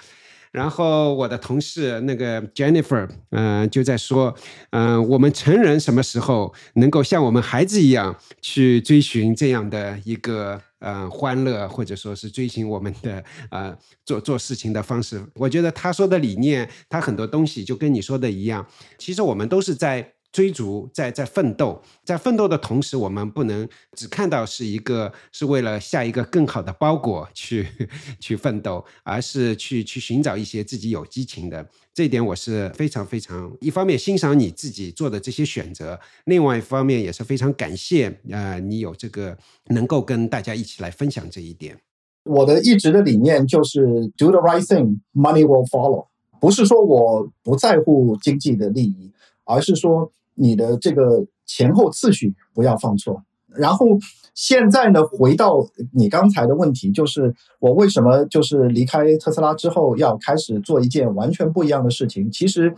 然后我的同事那个 Jennifer，嗯，就在说，嗯，我们成人什么时候能够像我们孩子一样去追寻这样的一个呃欢乐，或者说是追寻我们的呃做做事情的方式？我觉得他说的理念，他很多东西就跟你说的一样，其实我们都是在。追逐，在在奋斗，在奋斗的同时，我们不能只看到是一个是为了下一个更好的包裹去 [laughs] 去奋斗，而是去去寻找一些自己有激情的。这一点我是非常非常一方面欣赏你自己做的这些选择，另外一方面也是非常感谢呃你有这个能够跟大家一起来分享这一点。我的一直的理念就是 do the right thing, money will follow。不是说我不在乎经济的利益，而是说。你的这个前后次序不要放错。然后现在呢，回到你刚才的问题，就是我为什么就是离开特斯拉之后要开始做一件完全不一样的事情？其实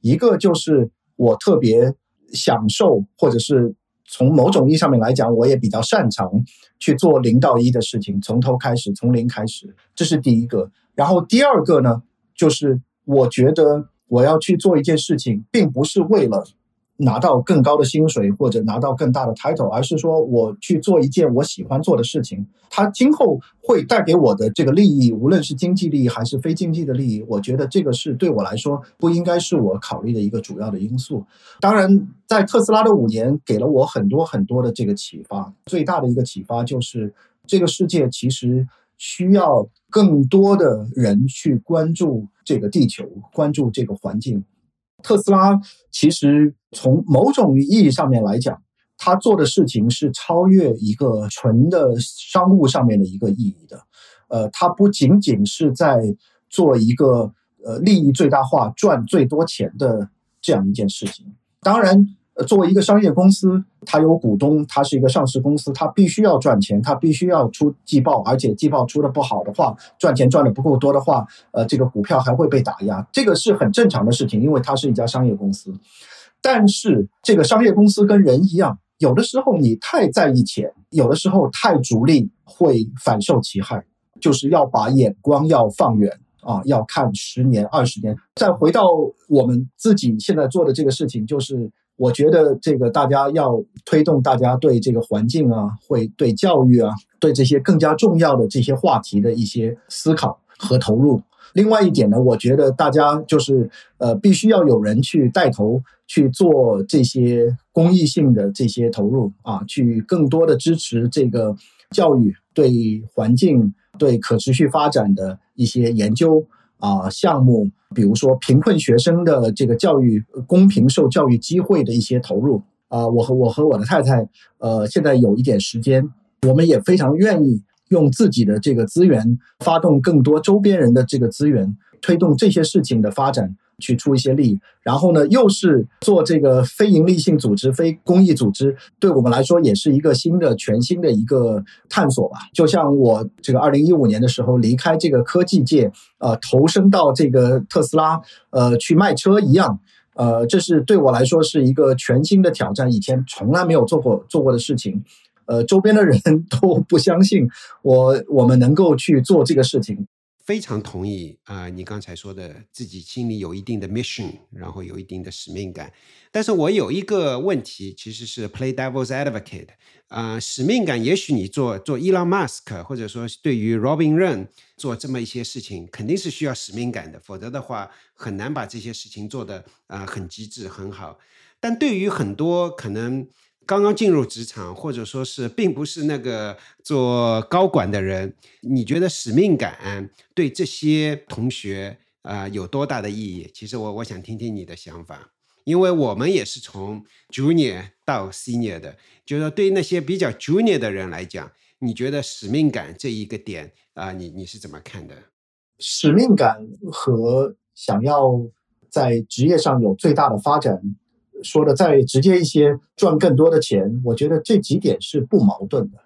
一个就是我特别享受，或者是从某种意义上面来讲，我也比较擅长去做零到一的事情，从头开始，从零开始，这是第一个。然后第二个呢，就是我觉得我要去做一件事情，并不是为了。拿到更高的薪水或者拿到更大的 title，而是说我去做一件我喜欢做的事情，它今后会带给我的这个利益，无论是经济利益还是非经济的利益，我觉得这个是对我来说不应该是我考虑的一个主要的因素。当然，在特斯拉的五年给了我很多很多的这个启发，最大的一个启发就是这个世界其实需要更多的人去关注这个地球，关注这个环境。特斯拉其实从某种意义上面来讲，它做的事情是超越一个纯的商务上面的一个意义的。呃，它不仅仅是在做一个呃利益最大化、赚最多钱的这样一件事情。当然。作为一个商业公司，它有股东，它是一个上市公司，它必须要赚钱，它必须要出季报，而且季报出的不好的话，赚钱赚的不够多的话，呃，这个股票还会被打压，这个是很正常的事情，因为它是一家商业公司。但是，这个商业公司跟人一样，有的时候你太在意钱，有的时候太逐利，会反受其害。就是要把眼光要放远啊，要看十年、二十年。再回到我们自己现在做的这个事情，就是。我觉得这个大家要推动大家对这个环境啊，会对教育啊，对这些更加重要的这些话题的一些思考和投入。另外一点呢，我觉得大家就是呃，必须要有人去带头去做这些公益性的这些投入啊，去更多的支持这个教育对环境、对可持续发展的一些研究。啊，项目，比如说贫困学生的这个教育公平受教育机会的一些投入啊，我和我和我的太太，呃，现在有一点时间，我们也非常愿意用自己的这个资源，发动更多周边人的这个资源，推动这些事情的发展。去出一些力，然后呢，又是做这个非营利性组织、非公益组织，对我们来说也是一个新的、全新的一个探索吧。就像我这个二零一五年的时候离开这个科技界，呃，投身到这个特斯拉，呃，去卖车一样，呃，这是对我来说是一个全新的挑战，以前从来没有做过做过的事情，呃，周边的人 [laughs] 都不相信我，我们能够去做这个事情。非常同意啊、你刚才说的，自己心里有一定的 mission，然后有一定的使命感。但是我有一个问题，其实是 play devil's advocate，啊、使命感，也许你做做 Elon Musk，或者说对于 Robin Run 做这么一些事情，肯定是需要使命感的，否则的话很难把这些事情做得啊、很极致很好。但对于很多可能刚刚进入职场，或者说是并不是那个做高管的人，你觉得使命感对这些同学啊、有多大的意义？其实我我想听听你的想法，因为我们也是从 junior 到 senior 的，就是说对于那些比较 junior 的人来讲，你觉得使命感这一个点啊、你你是怎么看的？使命感和想要在职业上有最大的发展，说的再直接一些，赚更多的钱，我觉得这几点是不矛盾的。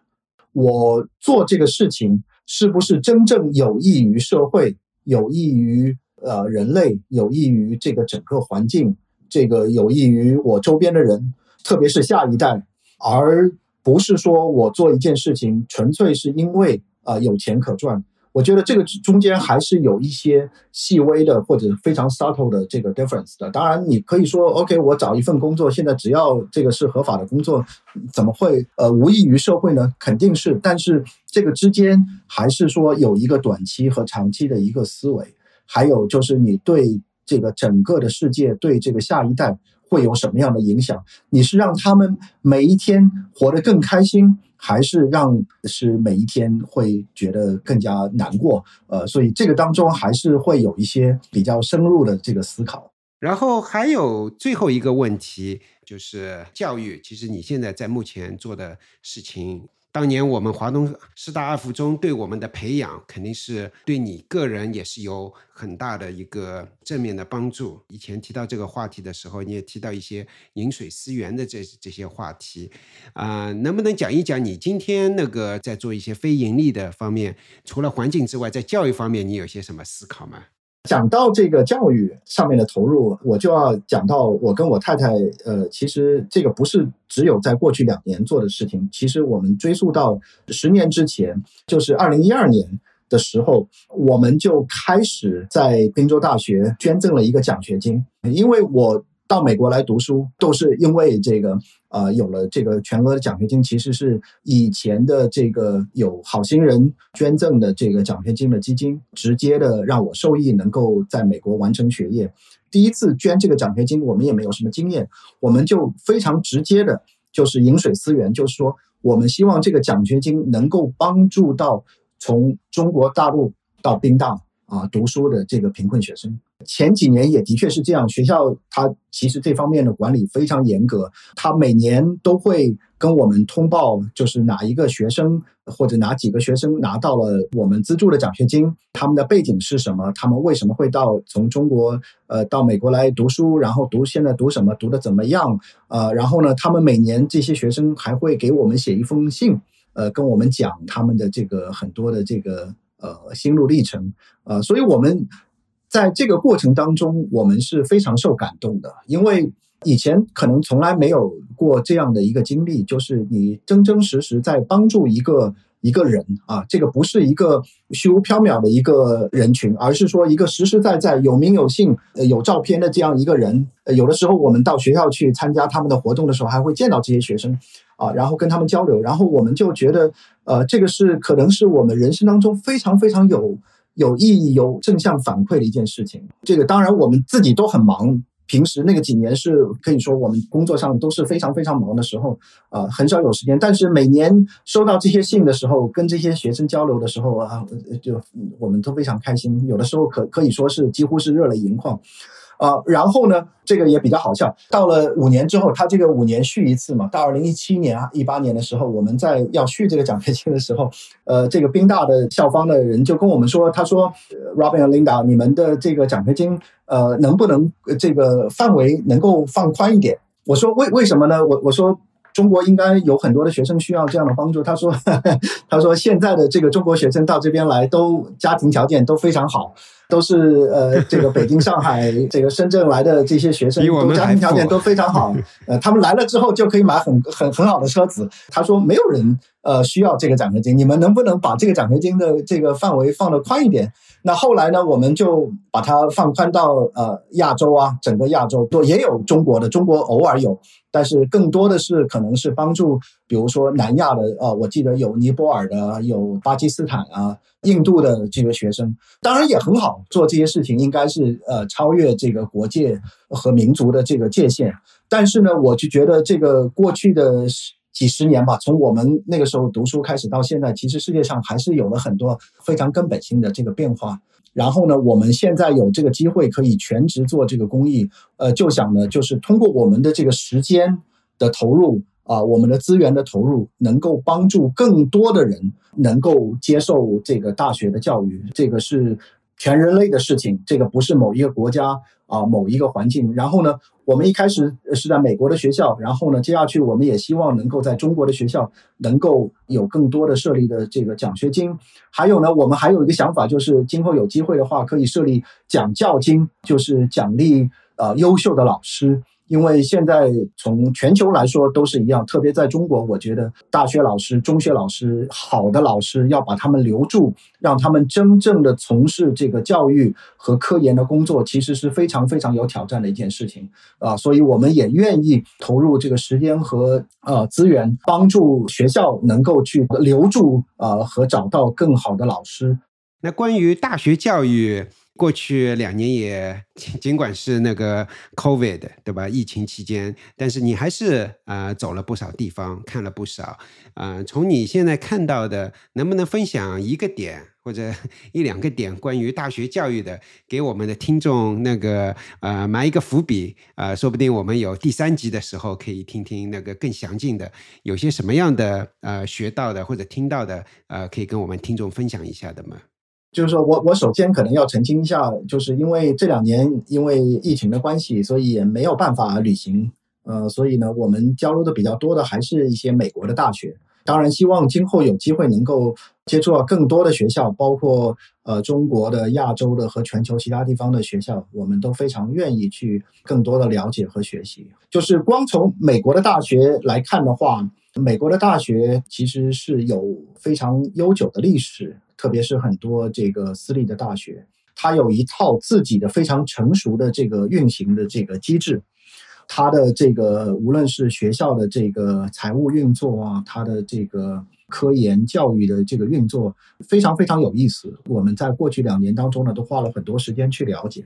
我做这个事情是不是真正有益于社会、有益于呃人类、有益于这个整个环境、这个有益于我周边的人，特别是下一代，而不是说我做一件事情纯粹是因为呃有钱可赚。我觉得这个中间还是有一些细微的或者非常 subtle 的这个 difference 的。当然，你可以说，OK，我找一份工作，现在只要这个是合法的工作，怎么会呃无益于社会呢？肯定是，但是这个之间还是说有一个短期和长期的一个思维，还有就是你对这个整个的世界，对这个下一代会有什么样的影响？你是让他们每一天活得更开心？还是让是每一天会觉得更加难过，呃，所以这个当中还是会有一些比较深入的这个思考。然后还有最后一个问题，就是教育。其实你现在在目前做的事情，当年我们华东师大二附中对我们的培养，肯定是对你个人也是有很大的一个正面的帮助。以前提到这个话题的时候，你也提到一些饮水思源的这这些话题，啊、能不能讲一讲你今天那个在做一些非盈利的方面，除了环境之外，在教育方面你有些什么思考吗？讲到这个教育上面的投入，我就要讲到我跟我太太，呃，其实这个不是只有在过去两年做的事情，其实我们追溯到十年之前，就是二零一二年的时候，我们就开始在滨州大学捐赠了一个奖学金，因为我到美国来读书，都是因为这个呃有了这个全额的奖学金，其实是以前的这个有好心人捐赠的这个奖学金的基金，直接的让我受益，能够在美国完成学业。第一次捐这个奖学金，我们也没有什么经验，我们就非常直接的，就是饮水思源，就是说我们希望这个奖学金能够帮助到从中国大陆到冰岛啊读书的这个贫困学生。前几年也的确是这样，学校它其实这方面的管理非常严格，它每年都会跟我们通报，就是哪一个学生或者哪几个学生拿到了我们资助的奖学金，他们的背景是什么，他们为什么会到从中国呃到美国来读书，然后读现在读什么，读的怎么样，呃，然后呢，他们每年这些学生还会给我们写一封信，呃，跟我们讲他们的这个很多的这个呃心路历程，呃，所以我们。在这个过程当中，我们是非常受感动的，因为以前可能从来没有过这样的一个经历，就是你真真实实在帮助一个一个人啊，这个不是一个虚无缥缈的一个人群，而是说一个实实在在有名有姓、有照片的这样一个人。有的时候我们到学校去参加他们的活动的时候，还会见到这些学生啊，然后跟他们交流，然后我们就觉得，呃，这个是可能是我们人生当中非常非常有。有意义、有正向反馈的一件事情。这个当然我们自己都很忙，平时那个几年是可以说我们工作上都是非常非常忙的时候，啊、很少有时间。但是每年收到这些信的时候，跟这些学生交流的时候啊，就我们都非常开心。有的时候可可以说是几乎是热泪盈眶。啊、然后呢，这个也比较好笑。到了五年之后，他这个五年续一次嘛。到二零一七年啊、一八年的时候，我们在要续这个奖学金的时候，呃，这个宾大的校方的人就跟我们说，他说，Robin 和 Linda，你们的这个奖学金，呃，能不能这个范围能够放宽一点？我说为为什么呢？我我说。中国应该有很多的学生需要这样的帮助。他说，[laughs] 他说现在的这个中国学生到这边来，都家庭条件都非常好，[laughs] 都是呃这个北京、上海、这个深圳来的这些学生，都家庭条件都非常好。[laughs] 呃，他们来了之后就可以买很很很好的车子。他说没有人呃需要这个奖学金，你们能不能把这个奖学金的这个范围放得宽一点？那后来呢，我们就把它放宽到呃亚洲啊，整个亚洲都也有中国的，中国偶尔有。但是更多的是可能是帮助，比如说南亚的啊，我记得有尼泊尔的，有巴基斯坦啊、印度的这个学生，当然也很好做这些事情，应该是呃超越这个国界和民族的这个界限。但是呢，我就觉得这个过去的几十年吧，从我们那个时候读书开始到现在，其实世界上还是有了很多非常根本性的这个变化。然后呢，我们现在有这个机会可以全职做这个公益，呃，就想呢，就是通过我们的这个时间的投入啊，我们的资源的投入，能够帮助更多的人能够接受这个大学的教育，这个是。全人类的事情，这个不是某一个国家啊，某一个环境。然后呢，我们一开始是在美国的学校，然后呢，接下去我们也希望能够在中国的学校能够有更多的设立的这个奖学金。还有呢，我们还有一个想法，就是今后有机会的话，可以设立奖教金，就是奖励呃优秀的老师。因为现在从全球来说都是一样，特别在中国，我觉得大学老师、中学老师好的老师要把他们留住，让他们真正的从事这个教育和科研的工作，其实是非常非常有挑战的一件事情啊。所以我们也愿意投入这个时间和呃资源，帮助学校能够去留住呃和找到更好的老师。那关于大学教育。过去两年也尽管是那个 COVID 对吧？疫情期间，但是你还是呃走了不少地方，看了不少。呃，从你现在看到的，能不能分享一个点或者一两个点关于大学教育的，给我们的听众那个呃埋一个伏笔啊？说不定我们有第三集的时候可以听听那个更详尽的，有些什么样的呃学到的或者听到的呃，可以跟我们听众分享一下的吗？就是说我我首先可能要澄清一下，就是因为这两年因为疫情的关系，所以也没有办法旅行，呃，所以呢，我们交流的比较多的还是一些美国的大学。当然，希望今后有机会能够接触到更多的学校，包括呃中国的、亚洲的和全球其他地方的学校，我们都非常愿意去更多的了解和学习。就是光从美国的大学来看的话，美国的大学其实是有非常悠久的历史。特别是很多这个私立的大学，它有一套自己的非常成熟的这个运行的这个机制，它的这个无论是学校的这个财务运作啊，它的这个科研教育的这个运作，非常非常有意思。我们在过去两年当中呢，都花了很多时间去了解。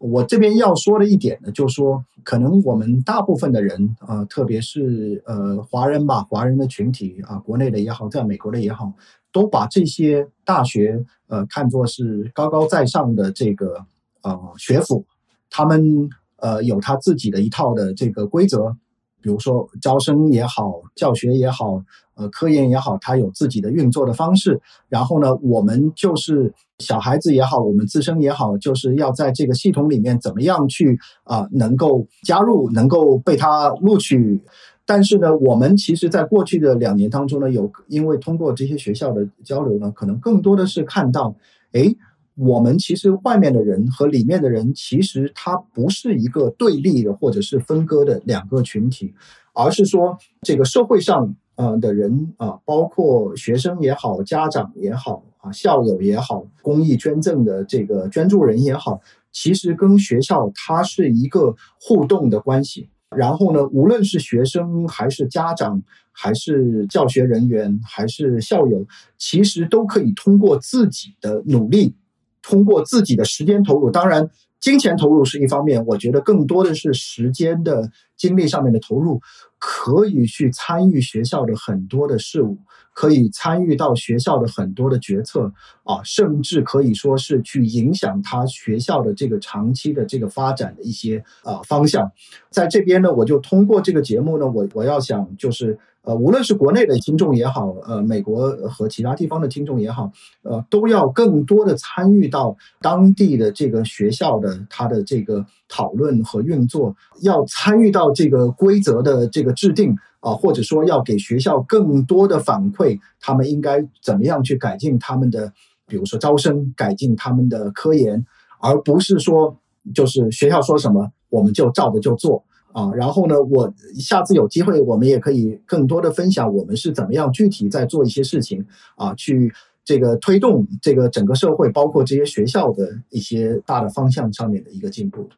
我这边要说的一点呢，就是说，可能我们大部分的人啊，特别是呃华人吧，华人的群体啊，国内的也好，在美国的也好。都把这些大学呃看作是高高在上的这个呃学府，他们呃有他自己的一套的这个规则，比如说招生也好，教学也好，呃科研也好，它有自己的运作的方式。然后呢，我们就是小孩子也好，我们自身也好，就是要在这个系统里面怎么样去啊能够加入，能够被他录取。但是呢，我们其实，在过去的两年当中呢，有因为通过这些学校的交流呢，可能更多的是看到，哎，我们其实外面的人和里面的人，其实它不是一个对立的或者是分割的两个群体，而是说这个社会上呃的人啊，包括学生也好，家长也好啊，校友也好，公益捐赠的这个捐助人也好，其实跟学校它是一个互动的关系。然后呢，无论是学生还是家长，还是教学人员，还是校友，其实都可以通过自己的努力，通过自己的时间投入，当然金钱投入是一方面，我觉得更多的是时间的精力上面的投入，可以去参与学校的很多的事物。可以参与到学校的很多的决策啊，甚至可以说是去影响他学校的这个长期的这个发展的一些啊方向。在这边呢，我就通过这个节目呢，我我要想就是呃，无论是国内的听众也好，呃，美国和其他地方的听众也好，呃，都要更多的参与到当地的这个学校的它的这个讨论和运作，要参与到这个规则的这个制定。啊，或者说要给学校更多的反馈，他们应该怎么样去改进他们的比如说招生改进他们的科研，而不是说就是学校说什么我们就照着就做啊。然后呢，我下次有机会我们也可以更多的分享我们是怎么样具体在做一些事情啊，去这个推动这个整个社会，包括这些学校的一些大的方向上面的一个进步。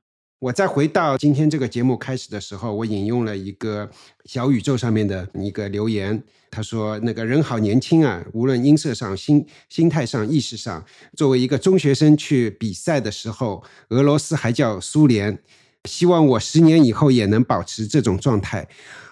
我再回到今天这个节目开始的时候，我引用了一个小宇宙上面的一个留言，他说：“那个人好年轻啊，无论音色上、心心态上、意识上，作为一个中学生去比赛的时候，俄罗斯还叫苏联，希望我十年以后也能保持这种状态。”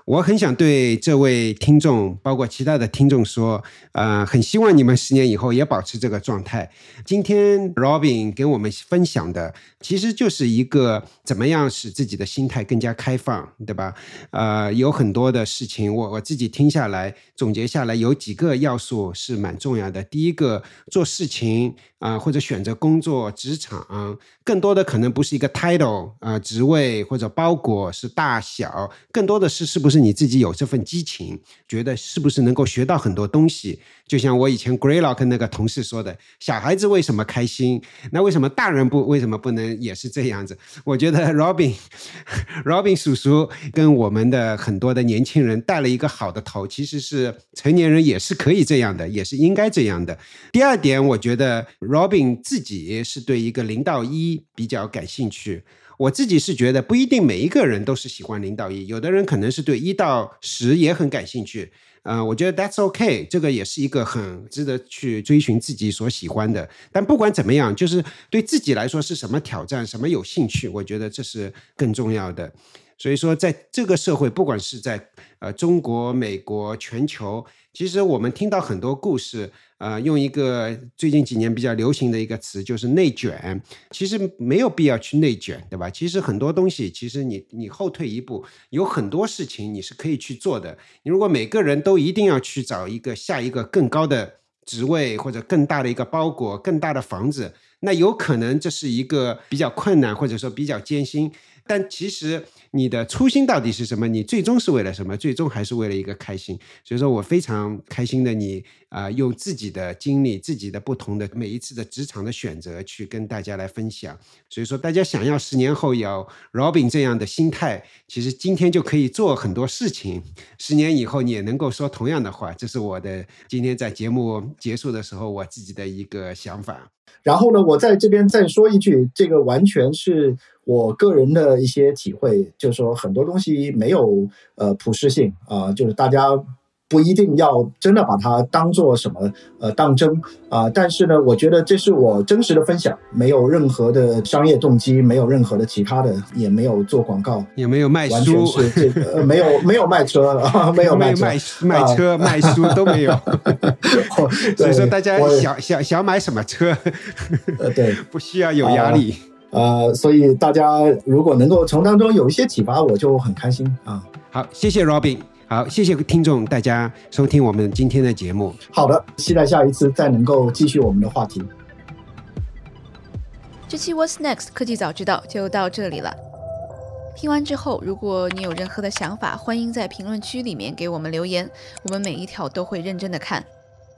我很想对这位听众，包括其他的听众说，呃，很希望你们十年以后也保持这个状态。今天 Robin 给我们分享的，其实就是一个怎么样使自己的心态更加开放，对吧？呃，有很多的事情，我我自己听下来总结下来，有几个要素是蛮重要的。第一个，做事情啊，或者选择工作、职场，更多的可能不是一个 title 啊，职位或者包裹是大小，更多的是是不是。你自己有这份激情，觉得是不是能够学到很多东西？就像我以前 Greylock 那个同事说的，小孩子为什么开心？那为什么大人不为什么不能也是这样子？我觉得 Robin [laughs] Robin 叔叔跟我们的很多的年轻人带了一个好的头，其实是成年人也是可以这样的，也是应该这样的。第二点，我觉得 Robin 自己是对一个零到一比较感兴趣。我自己是觉得不一定每一个人都是喜欢零到一，有的人可能是对一到十也很感兴趣。呃，我觉得 that's OK，这个也是一个很值得去追寻自己所喜欢的。但不管怎么样，就是对自己来说是什么挑战，什么有兴趣，我觉得这是更重要的。所以说，在这个社会，不管是在呃中国、美国、全球，其实我们听到很多故事。呃，用一个最近几年比较流行的一个词，就是内卷。其实没有必要去内卷，对吧？其实很多东西，其实你你后退一步，有很多事情你是可以去做的。你如果每个人都一定要去找一个下一个更高的职位，或者更大的一个包裹、更大的房子，那有可能这是一个比较困难，或者说比较艰辛。但其实你的初心到底是什么？你最终是为了什么？最终还是为了一个开心。所以说我非常开心的，你啊，用自己的经历、自己的不同的每一次的职场的选择去跟大家来分享。所以说，大家想要十年后有 Robin 这样的心态，其实今天就可以做很多事情。十年以后你也能够说同样的话。这是我的今天在节目结束的时候我自己的一个想法。然后呢，我在这边再说一句，这个完全是我个人的一些体会，就是说很多东西没有呃普适性啊，就是大家。不一定要真的把它当做什么呃当真啊，但是呢，我觉得这是我真实的分享，没有任何的商业动机，没有任何的其他的，也没有做广告，[laughs] 也没有卖书，完全是这个没有没有卖车，没有卖卖卖车卖书都没有，所以说大家想想想买什么车，呃对，不需要有压力，所以大家如果能够从当中有一些启发，我就很开心啊。好，谢谢 Robin。好，谢谢听众大家收听我们今天的节目。好的，期待下一次再能够继续我们的话题。这期 What's Next 科技早知道就到这里了。听完之后，如果你有任何的想法，欢迎在评论区里面给我们留言，我们每一条都会认真的看。